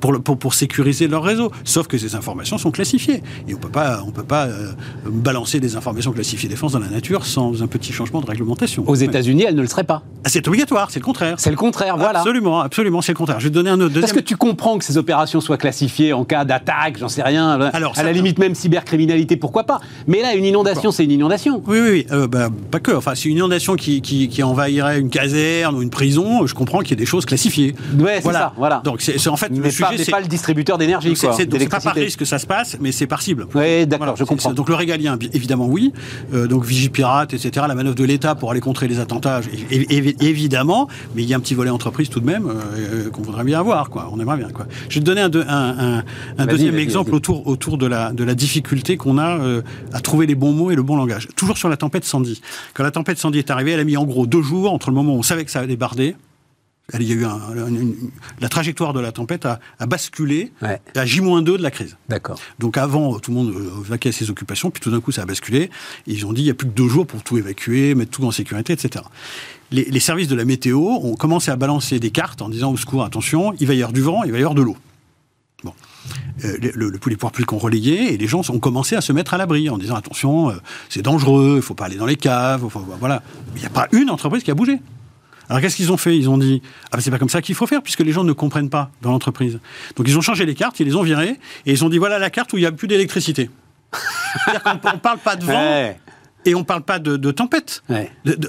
pour, pour, pour, sécuriser leur réseau. Sauf que ces informations sont classifiées. Et on peut pas, on peut pas euh, balancer des informations classifiées défense dans la nature sans un petit changement de réglementation. Aux États-Unis, elles ne le seraient pas. Ah, c'est obligatoire, c'est le contraire. C'est le contraire, voilà. Absolument, absolument, c'est le contraire. Je vais te donner un autre. Est-ce que tu comprends que ces opérations soient classifiées en cas d'attaque, j'en sais rien. Alors, à la limite même cybercriminalité, pourquoi pas Mais là, une inondation, c'est une inondation. Oui, oui, oui. Euh, bah, pas que. Enfin, c'est une inondation qui, qui, qui, envahirait une caserne ou une prison. Je comprends qu'il y ait des choses classifiées. Ouais, c'est ça. Voilà. Donc, c'est en fait. Mais pas, pas le distributeur d'énergie. C'est pas par risque que ça se passe, mais c'est par cible. Oui, d'accord, je comprends. Donc le régalien, évidemment, oui. Euh, donc Vigipirate, etc., la manœuvre de l'État pour aller contrer les attentats, évidemment. Mais il y a un petit volet entreprise tout de même euh, qu'on voudrait bien avoir. Quoi. On aimerait bien. Quoi. Je vais te donner un, un, un, deuxième exemple autour, autour de, la, de la difficulté qu'on a euh, à trouver les bons mots et le bon langage. Toujours sur la tempête Sandy. Quand la tempête Sandy est arrivée, elle a mis en gros deux jours entre le moment où on savait que ça allait débarder il y a eu un, la trajectoire de la tempête a, basculé à J-2 de la crise. D'accord. Donc avant, tout le monde euh, vaquait ses occupations, puis tout d'un coup, ça a basculé. ils ont dit, il n'y a plus que deux jours pour tout évacuer, mettre tout en sécurité, etc. Les, services de la météo ont commencé à balancer des cartes en disant, au secours, attention, il va y avoir du vent, il va y avoir de l'eau. Bon. Euh, le, le, les pouvoirs publics ont relayé et les gens ont commencé à se mettre à l'abri en disant attention, euh, c'est dangereux, il ne faut pas aller dans les caves, voilà. Il n'y a pas une entreprise qui a bougé. Alors qu'est-ce qu'ils ont fait? Ils ont dit ah ben c'est pas comme ça qu'il faut faire puisque les gens ne comprennent pas dans l'entreprise. Donc ils ont changé les cartes, ils les ont virées et ils ont dit voilà la carte où il n'y a plus d'électricité. C'est-à-dire qu'on ne parle pas de vent. Et on ne parle pas de, tempête.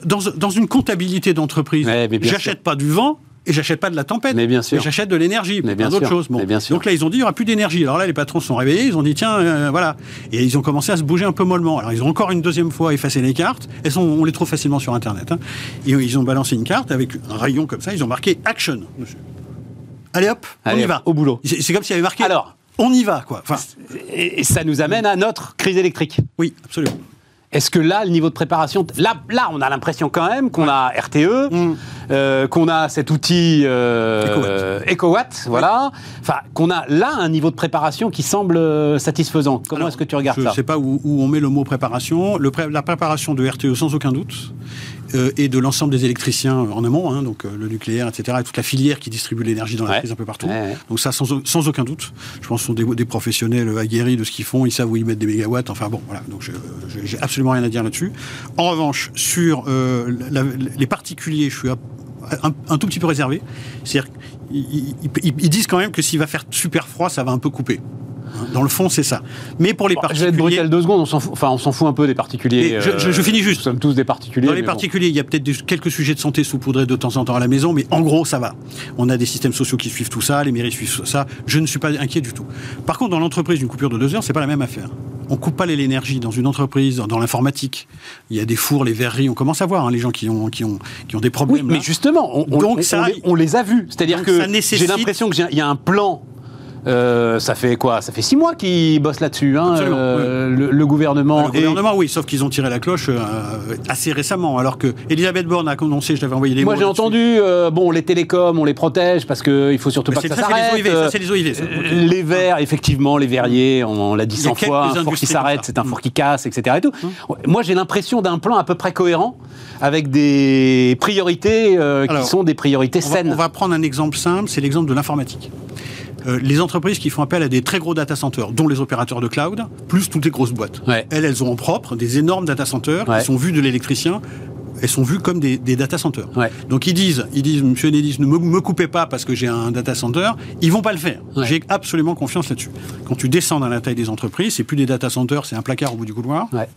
Dans, dans, une comptabilité d'entreprise, j'achète pas du vent, et j'achète pas de la tempête. Mais bien sûr. J'achète de l'énergie, mais bien d'autres choses. bien sûr. Donc là, ils ont dit il y aura plus d'énergie. Alors là, les patrons se sont réveillés, ils ont dit tiens, euh, voilà. Et ils ont commencé à se bouger un peu mollement. Alors ils ont encore une deuxième fois effacé les cartes. Elles sont, on les trouve facilement sur Internet. Hein. Et ils ont balancé une carte avec un rayon comme ça. Ils ont marqué action. Allez hop, on y va. Au boulot. C'est comme s'il y avait marqué. Alors. On y va, quoi. Enfin, et ça nous amène à notre crise électrique. Oui, absolument. Est-ce que là, le niveau de préparation, là, là on a l'impression quand même qu'on a RTE, mm. euh, qu'on a cet outil euh, EcoWatt, voilà, enfin qu'on a là un niveau de préparation qui semble euh, satisfaisant. Comment est-ce que tu regardes ça Je ne sais pas où, on met le mot préparation. Le la préparation de RTE, sans aucun doute. Euh, et de l'ensemble des électriciens en amont, hein, donc euh, le nucléaire, etc., et toute la filière qui distribue l'énergie dans la crise un peu partout. Donc ça, sans, sans, aucun doute. Je pense que ce sont des, professionnels aguerris de ce qu'ils font, ils savent où ils mettent des mégawatts, enfin bon, voilà, donc j'ai absolument rien à dire là-dessus. En revanche, sur euh, les particuliers, je suis un, tout petit peu réservé. C'est-à-dire qu'ils disent quand même que s'il va faire super froid, ça va un peu couper. Dans le fond, c'est ça. Mais pour les particuliers. Je vais être brutal deux secondes, on s'en fout, enfin, on s'en fout un peu des particuliers. Je, finis juste. Nous sommes tous des particuliers. Dans les particuliers, il y a peut-être quelques sujets de santé saupoudrés de temps en temps à la maison, mais en gros, ça va. On a des systèmes sociaux qui suivent tout ça, les mairies suivent ça. Je ne suis pas inquiet du tout. Par contre, dans l'entreprise, une coupure de deux heures, c'est pas la même affaire. On coupe pas l'énergie dans une entreprise, dans l'informatique. Il y a des fours, les verreries. On commence à voir hein, les gens qui ont, qui ont, qui ont des problèmes. Oui, mais justement, on, Donc, ça, on, les, a vus. C'est-à-dire que j'ai l'impression qu'il y a un plan euh, ça fait quoi? Ça fait six mois qu'ils bossent là-dessus, hein, euh, le, gouvernement. le gouvernement, oui, sauf qu'ils ont tiré la cloche euh, assez récemment, alors que Elisabeth Borne a annoncé, je t'avais envoyé des Moi, j'ai entendu, bon, les télécoms, on les protège parce qu'il faut surtout pas que ça s'arrête. c'est les OIV. Les verts, effectivement, les verriers, on, l'a dit 100 fois, un four qui s'arrête, c'est un four qui casse, etc. Et tout. Hum. Moi, j'ai l'impression d'un plan à peu près cohérent avec des priorités qui sont des priorités saines. on va prendre un exemple simple, c'est l'exemple de l'informatique. Euh, les entreprises qui font appel à des très gros data centers, dont les opérateurs de cloud, plus toutes les grosses boîtes. Elles, elles ont en propre des énormes data centers qui sont vus de l'électricien elles sont vues comme des, data centers. Donc ils disent, ils disent, Monsieur ne me, coupez pas parce que j'ai un data center. Ils vont pas le faire. J'ai absolument confiance là-dessus. Quand tu descends dans la taille des entreprises, c'est plus des data centers, c'est un placard au bout du couloir. Ouais.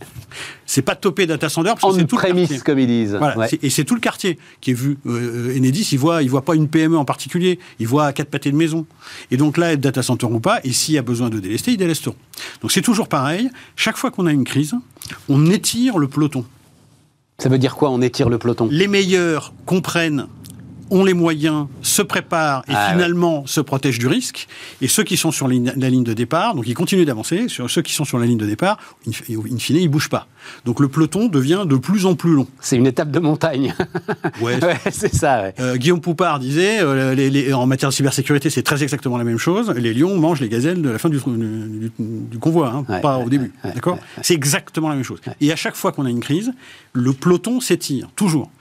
C'est pas topé data center parce que c'est tout le quartier. comme ils disent. Et c'est tout le quartier qui est vu. Euh, Enedis, il voit, il voit pas une PME en particulier. Il voit quatre pâtés de maison. Et donc là, être data center ou pas, et s'il y a besoin de délester, ils délesteront. Donc c'est toujours pareil. Chaque fois qu'on a une crise, on étire le peloton. Ça veut dire quoi On étire le peloton? Les meilleurs comprennent ont les moyens, se préparent et ah finalement se protègent du risque. Et ceux qui sont sur la ligne de départ, donc ils continuent d'avancer. Sur ceux qui sont sur la ligne de départ, in fine, ils bougent pas. Donc le peloton devient de plus en plus long. C'est une étape de montagne. [LAUGHS] ouais, c'est ça. Euh, Guillaume Poupard disait, euh, en matière de cybersécurité, c'est très exactement la même chose. Les lions mangent les gazelles de la fin du, convoi, hein, pas au début. D'accord? C'est exactement la même chose. Et à chaque fois qu'on a une crise, le peloton s'étire, toujours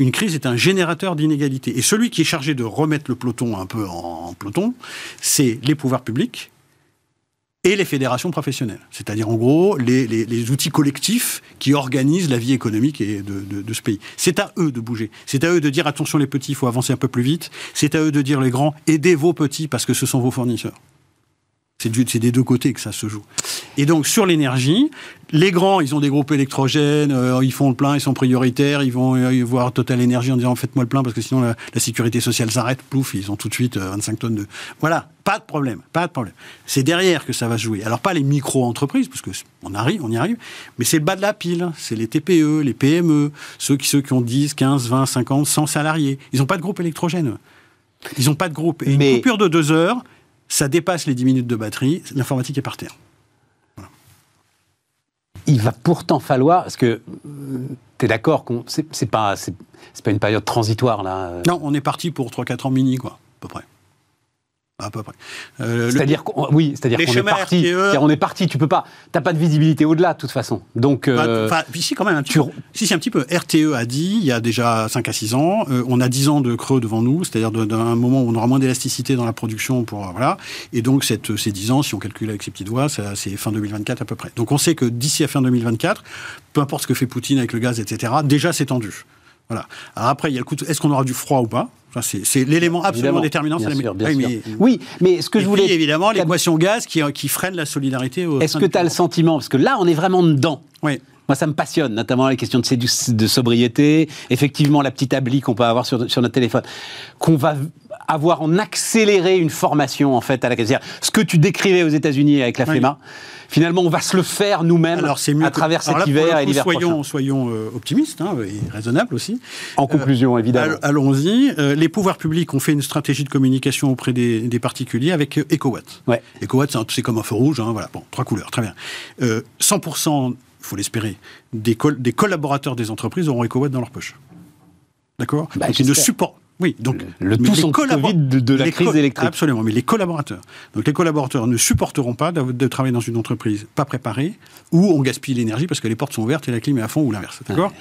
une crise est un générateur d'inégalités. Et celui qui est chargé de remettre le peloton un peu en peloton, c'est les pouvoirs publics et les fédérations professionnelles. C'est-à-dire, en gros, les, outils collectifs qui organisent la vie économique de, de ce pays. C'est à eux de bouger. C'est à eux de dire, attention les petits, il faut avancer un peu plus vite. C'est à eux de dire, les grands, aidez vos petits parce que ce sont vos fournisseurs. C'est des deux côtés que ça se joue. Et donc, sur l'énergie, les grands, ils ont des groupes électrogènes, euh, ils font le plein, ils sont prioritaires, ils vont euh, voir Total Energy en disant faites-moi le plein parce que sinon la, sécurité sociale s'arrête, plouf, ils ont tout de suite 25 tonnes de. Voilà, pas de problème, pas de problème. C'est derrière que ça va se jouer. Alors pas les micro-entreprises, parce que on arrive, on y arrive, mais c'est le bas de la pile, c'est les TPE, les PME, ceux qui, ceux qui ont 10, 15, 20, 50, 100 salariés. Ils n'ont pas de groupe électrogène. Ils n'ont pas de groupe. Et une coupure de deux heures, ça dépasse les 10 minutes de batterie, l'informatique est par terre. Il va pourtant falloir, parce que tu es d'accord, c'est pas, pas une période transitoire là Non, on est parti pour 3-4 ans mini, quoi, à peu près à peu près. Euh, c'est-à-dire qu'on, oui, c'est-à-dire qu'on est parti. On est parti. Tu peux pas. T'as pas de visibilité au-delà de toute façon. Donc. Euh, enfin, ici quand même un petit. Peu, si c'est un petit peu. RTE a dit il y a déjà 5 à 6 ans, euh, on a 10 ans de creux devant nous, c'est-à-dire d'un moment où on aura moins d'élasticité dans la production pour voilà. Et donc cette, ces 10 ans, si on calcule avec ses petites doigts, c'est fin 2024 à peu près. Donc on sait que d'ici à fin 2024, peu importe ce que fait Poutine avec le gaz, etc. Déjà c'est tendu. Voilà. Alors après, il y a le coup. Est-ce qu'on aura du froid ou pas? C'est l'élément absolument déterminant. Bien sûr, bien oui, Mais, oui, mais ce que je voulais. Puis, évidemment, l'équation gaz qui, qui, freine la solidarité. Est-ce que tu as le sentiment, parce que là, on est vraiment dedans. Oui. Moi, ça me passionne, notamment la question de, de sobriété, effectivement, la petite abli qu'on peut avoir sur, sur notre téléphone, qu'on va avoir en accéléré une formation, en fait, à la casière. Ce que tu décrivais aux États-Unis avec la FEMA finalement, on va se le faire nous-mêmes à travers cet hiver et l'hiver prochain. Soyons euh, optimistes hein, et raisonnables aussi. En conclusion, euh, évidemment. Allons-y. Euh, les pouvoirs publics ont fait une stratégie de communication auprès des, particuliers avec EcoWatt. Ouais. EcoWatt, c'est comme un feu rouge. Hein, voilà, bon, trois couleurs, très bien. 100%, il faut l'espérer, des, des collaborateurs des entreprises auront EcoWatt dans leur poche. D'accord? Bah, ne supportent oui, donc le, tout Covid de, la crise électrique. Absolument, mais les collaborateurs. Donc les collaborateurs ne supporteront pas de, travailler dans une entreprise pas préparée où on gaspille l'énergie parce que les portes sont ouvertes et la clim est à fond ou l'inverse. D'accord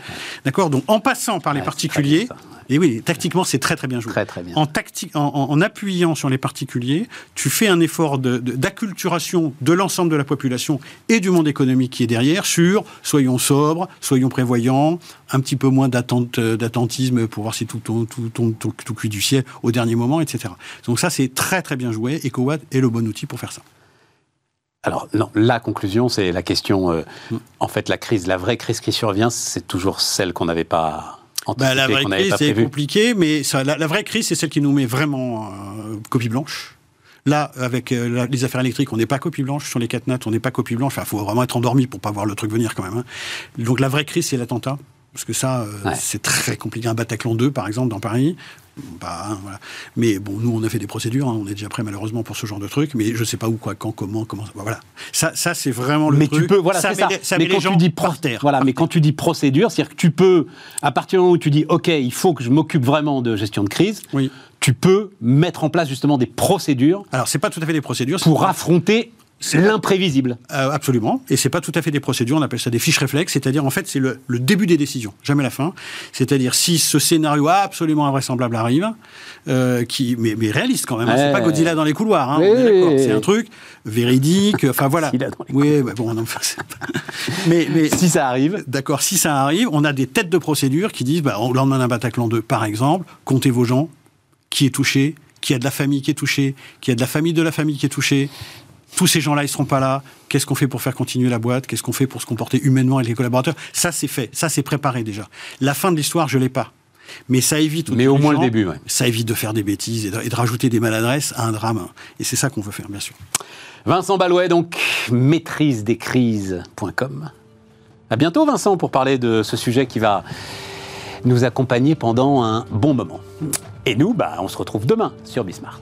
D'accord. Donc en passant par les particuliers, et oui, tactiquement, c'est très très bien joué. Très très bien. En, appuyant sur les particuliers, tu fais un effort d'acculturation de, l'ensemble de la population et du monde économique qui est derrière sur soyons sobres, soyons prévoyants, un petit peu moins euh, d'attentisme pour voir si tout tombe tout, tout, tout, tout, cuit du ciel au dernier moment, etc. Donc ça, c'est très très bien joué. EcoWatt est le bon outil pour faire ça. Alors, non, la conclusion, c'est la question. Euh, mm. En fait, la crise, la vraie crise qui survient, c'est toujours celle qu'on n'avait pas bah, la vraie crise, c'est compliqué, mais ça, la, vraie crise, c'est celle qui nous met vraiment euh, copie blanche. Là, avec euh, les affaires électriques, on n'est pas copie blanche. Sur les quatre nattes, on n'est pas copie blanche. Il faut vraiment être endormi pour pas voir le truc venir quand même. Hein. Donc la vraie crise, c'est l'attentat. Parce que ça, euh, c'est très compliqué. Un Bataclan 2, par exemple, dans Paris, bah, hein, voilà. Mais bon, nous, on a fait des procédures, hein. on est déjà prêt malheureusement pour ce genre de truc, mais je ne sais pas où, quoi, quand, comment, comment. Bah, voilà. Ça, ça c'est vraiment le mais truc. Tu peux, voilà, ça, met, ça. mais quand tu dis Voilà, mais quand tu dis procédure, c'est-à-dire que tu peux, à partir du moment où tu dis, OK, il faut que je m'occupe vraiment de gestion de crise, oui. tu peux mettre en place justement des procédures. Alors, c'est pas tout à fait des procédures. Pour affronter l'imprévisible. Euh, absolument. Et c'est pas tout à fait des procédures, on appelle ça des fiches réflexes, c'est-à-dire en fait c'est le, début des décisions, jamais la fin. C'est-à-dire si ce scénario absolument invraisemblable arrive, euh, qui, mais, mais, réaliste quand même, hein, c'est pas Godzilla dans les couloirs, hein, c'est un truc véridique, enfin [LAUGHS] voilà. Oui, bah, bon, non, mais, mais, si ça arrive. D'accord, si ça arrive, on a des têtes de procédure qui disent, bah, au lendemain d'un Bataclan 2, par exemple, comptez vos gens, qui est touché, qui a de la famille qui est touchée, qui a de la famille de la famille qui est touchée, tous ces gens-là, ils seront pas là. Qu'est-ce qu'on fait pour faire continuer la boîte? Qu'est-ce qu'on fait pour se comporter humainement avec les collaborateurs? Ça, c'est fait. Ça, c'est préparé déjà. La fin de l'histoire, je l'ai pas. Mais ça évite. Mais au moins le début, Ça évite de faire des bêtises et de, rajouter des maladresses à un drame. Et c'est ça qu'on veut faire, bien sûr. Vincent Balouet, donc, maîtrise des crises.com. À bientôt, Vincent, pour parler de ce sujet qui va nous accompagner pendant un bon moment. Et nous, bah, on se retrouve demain sur Bismart.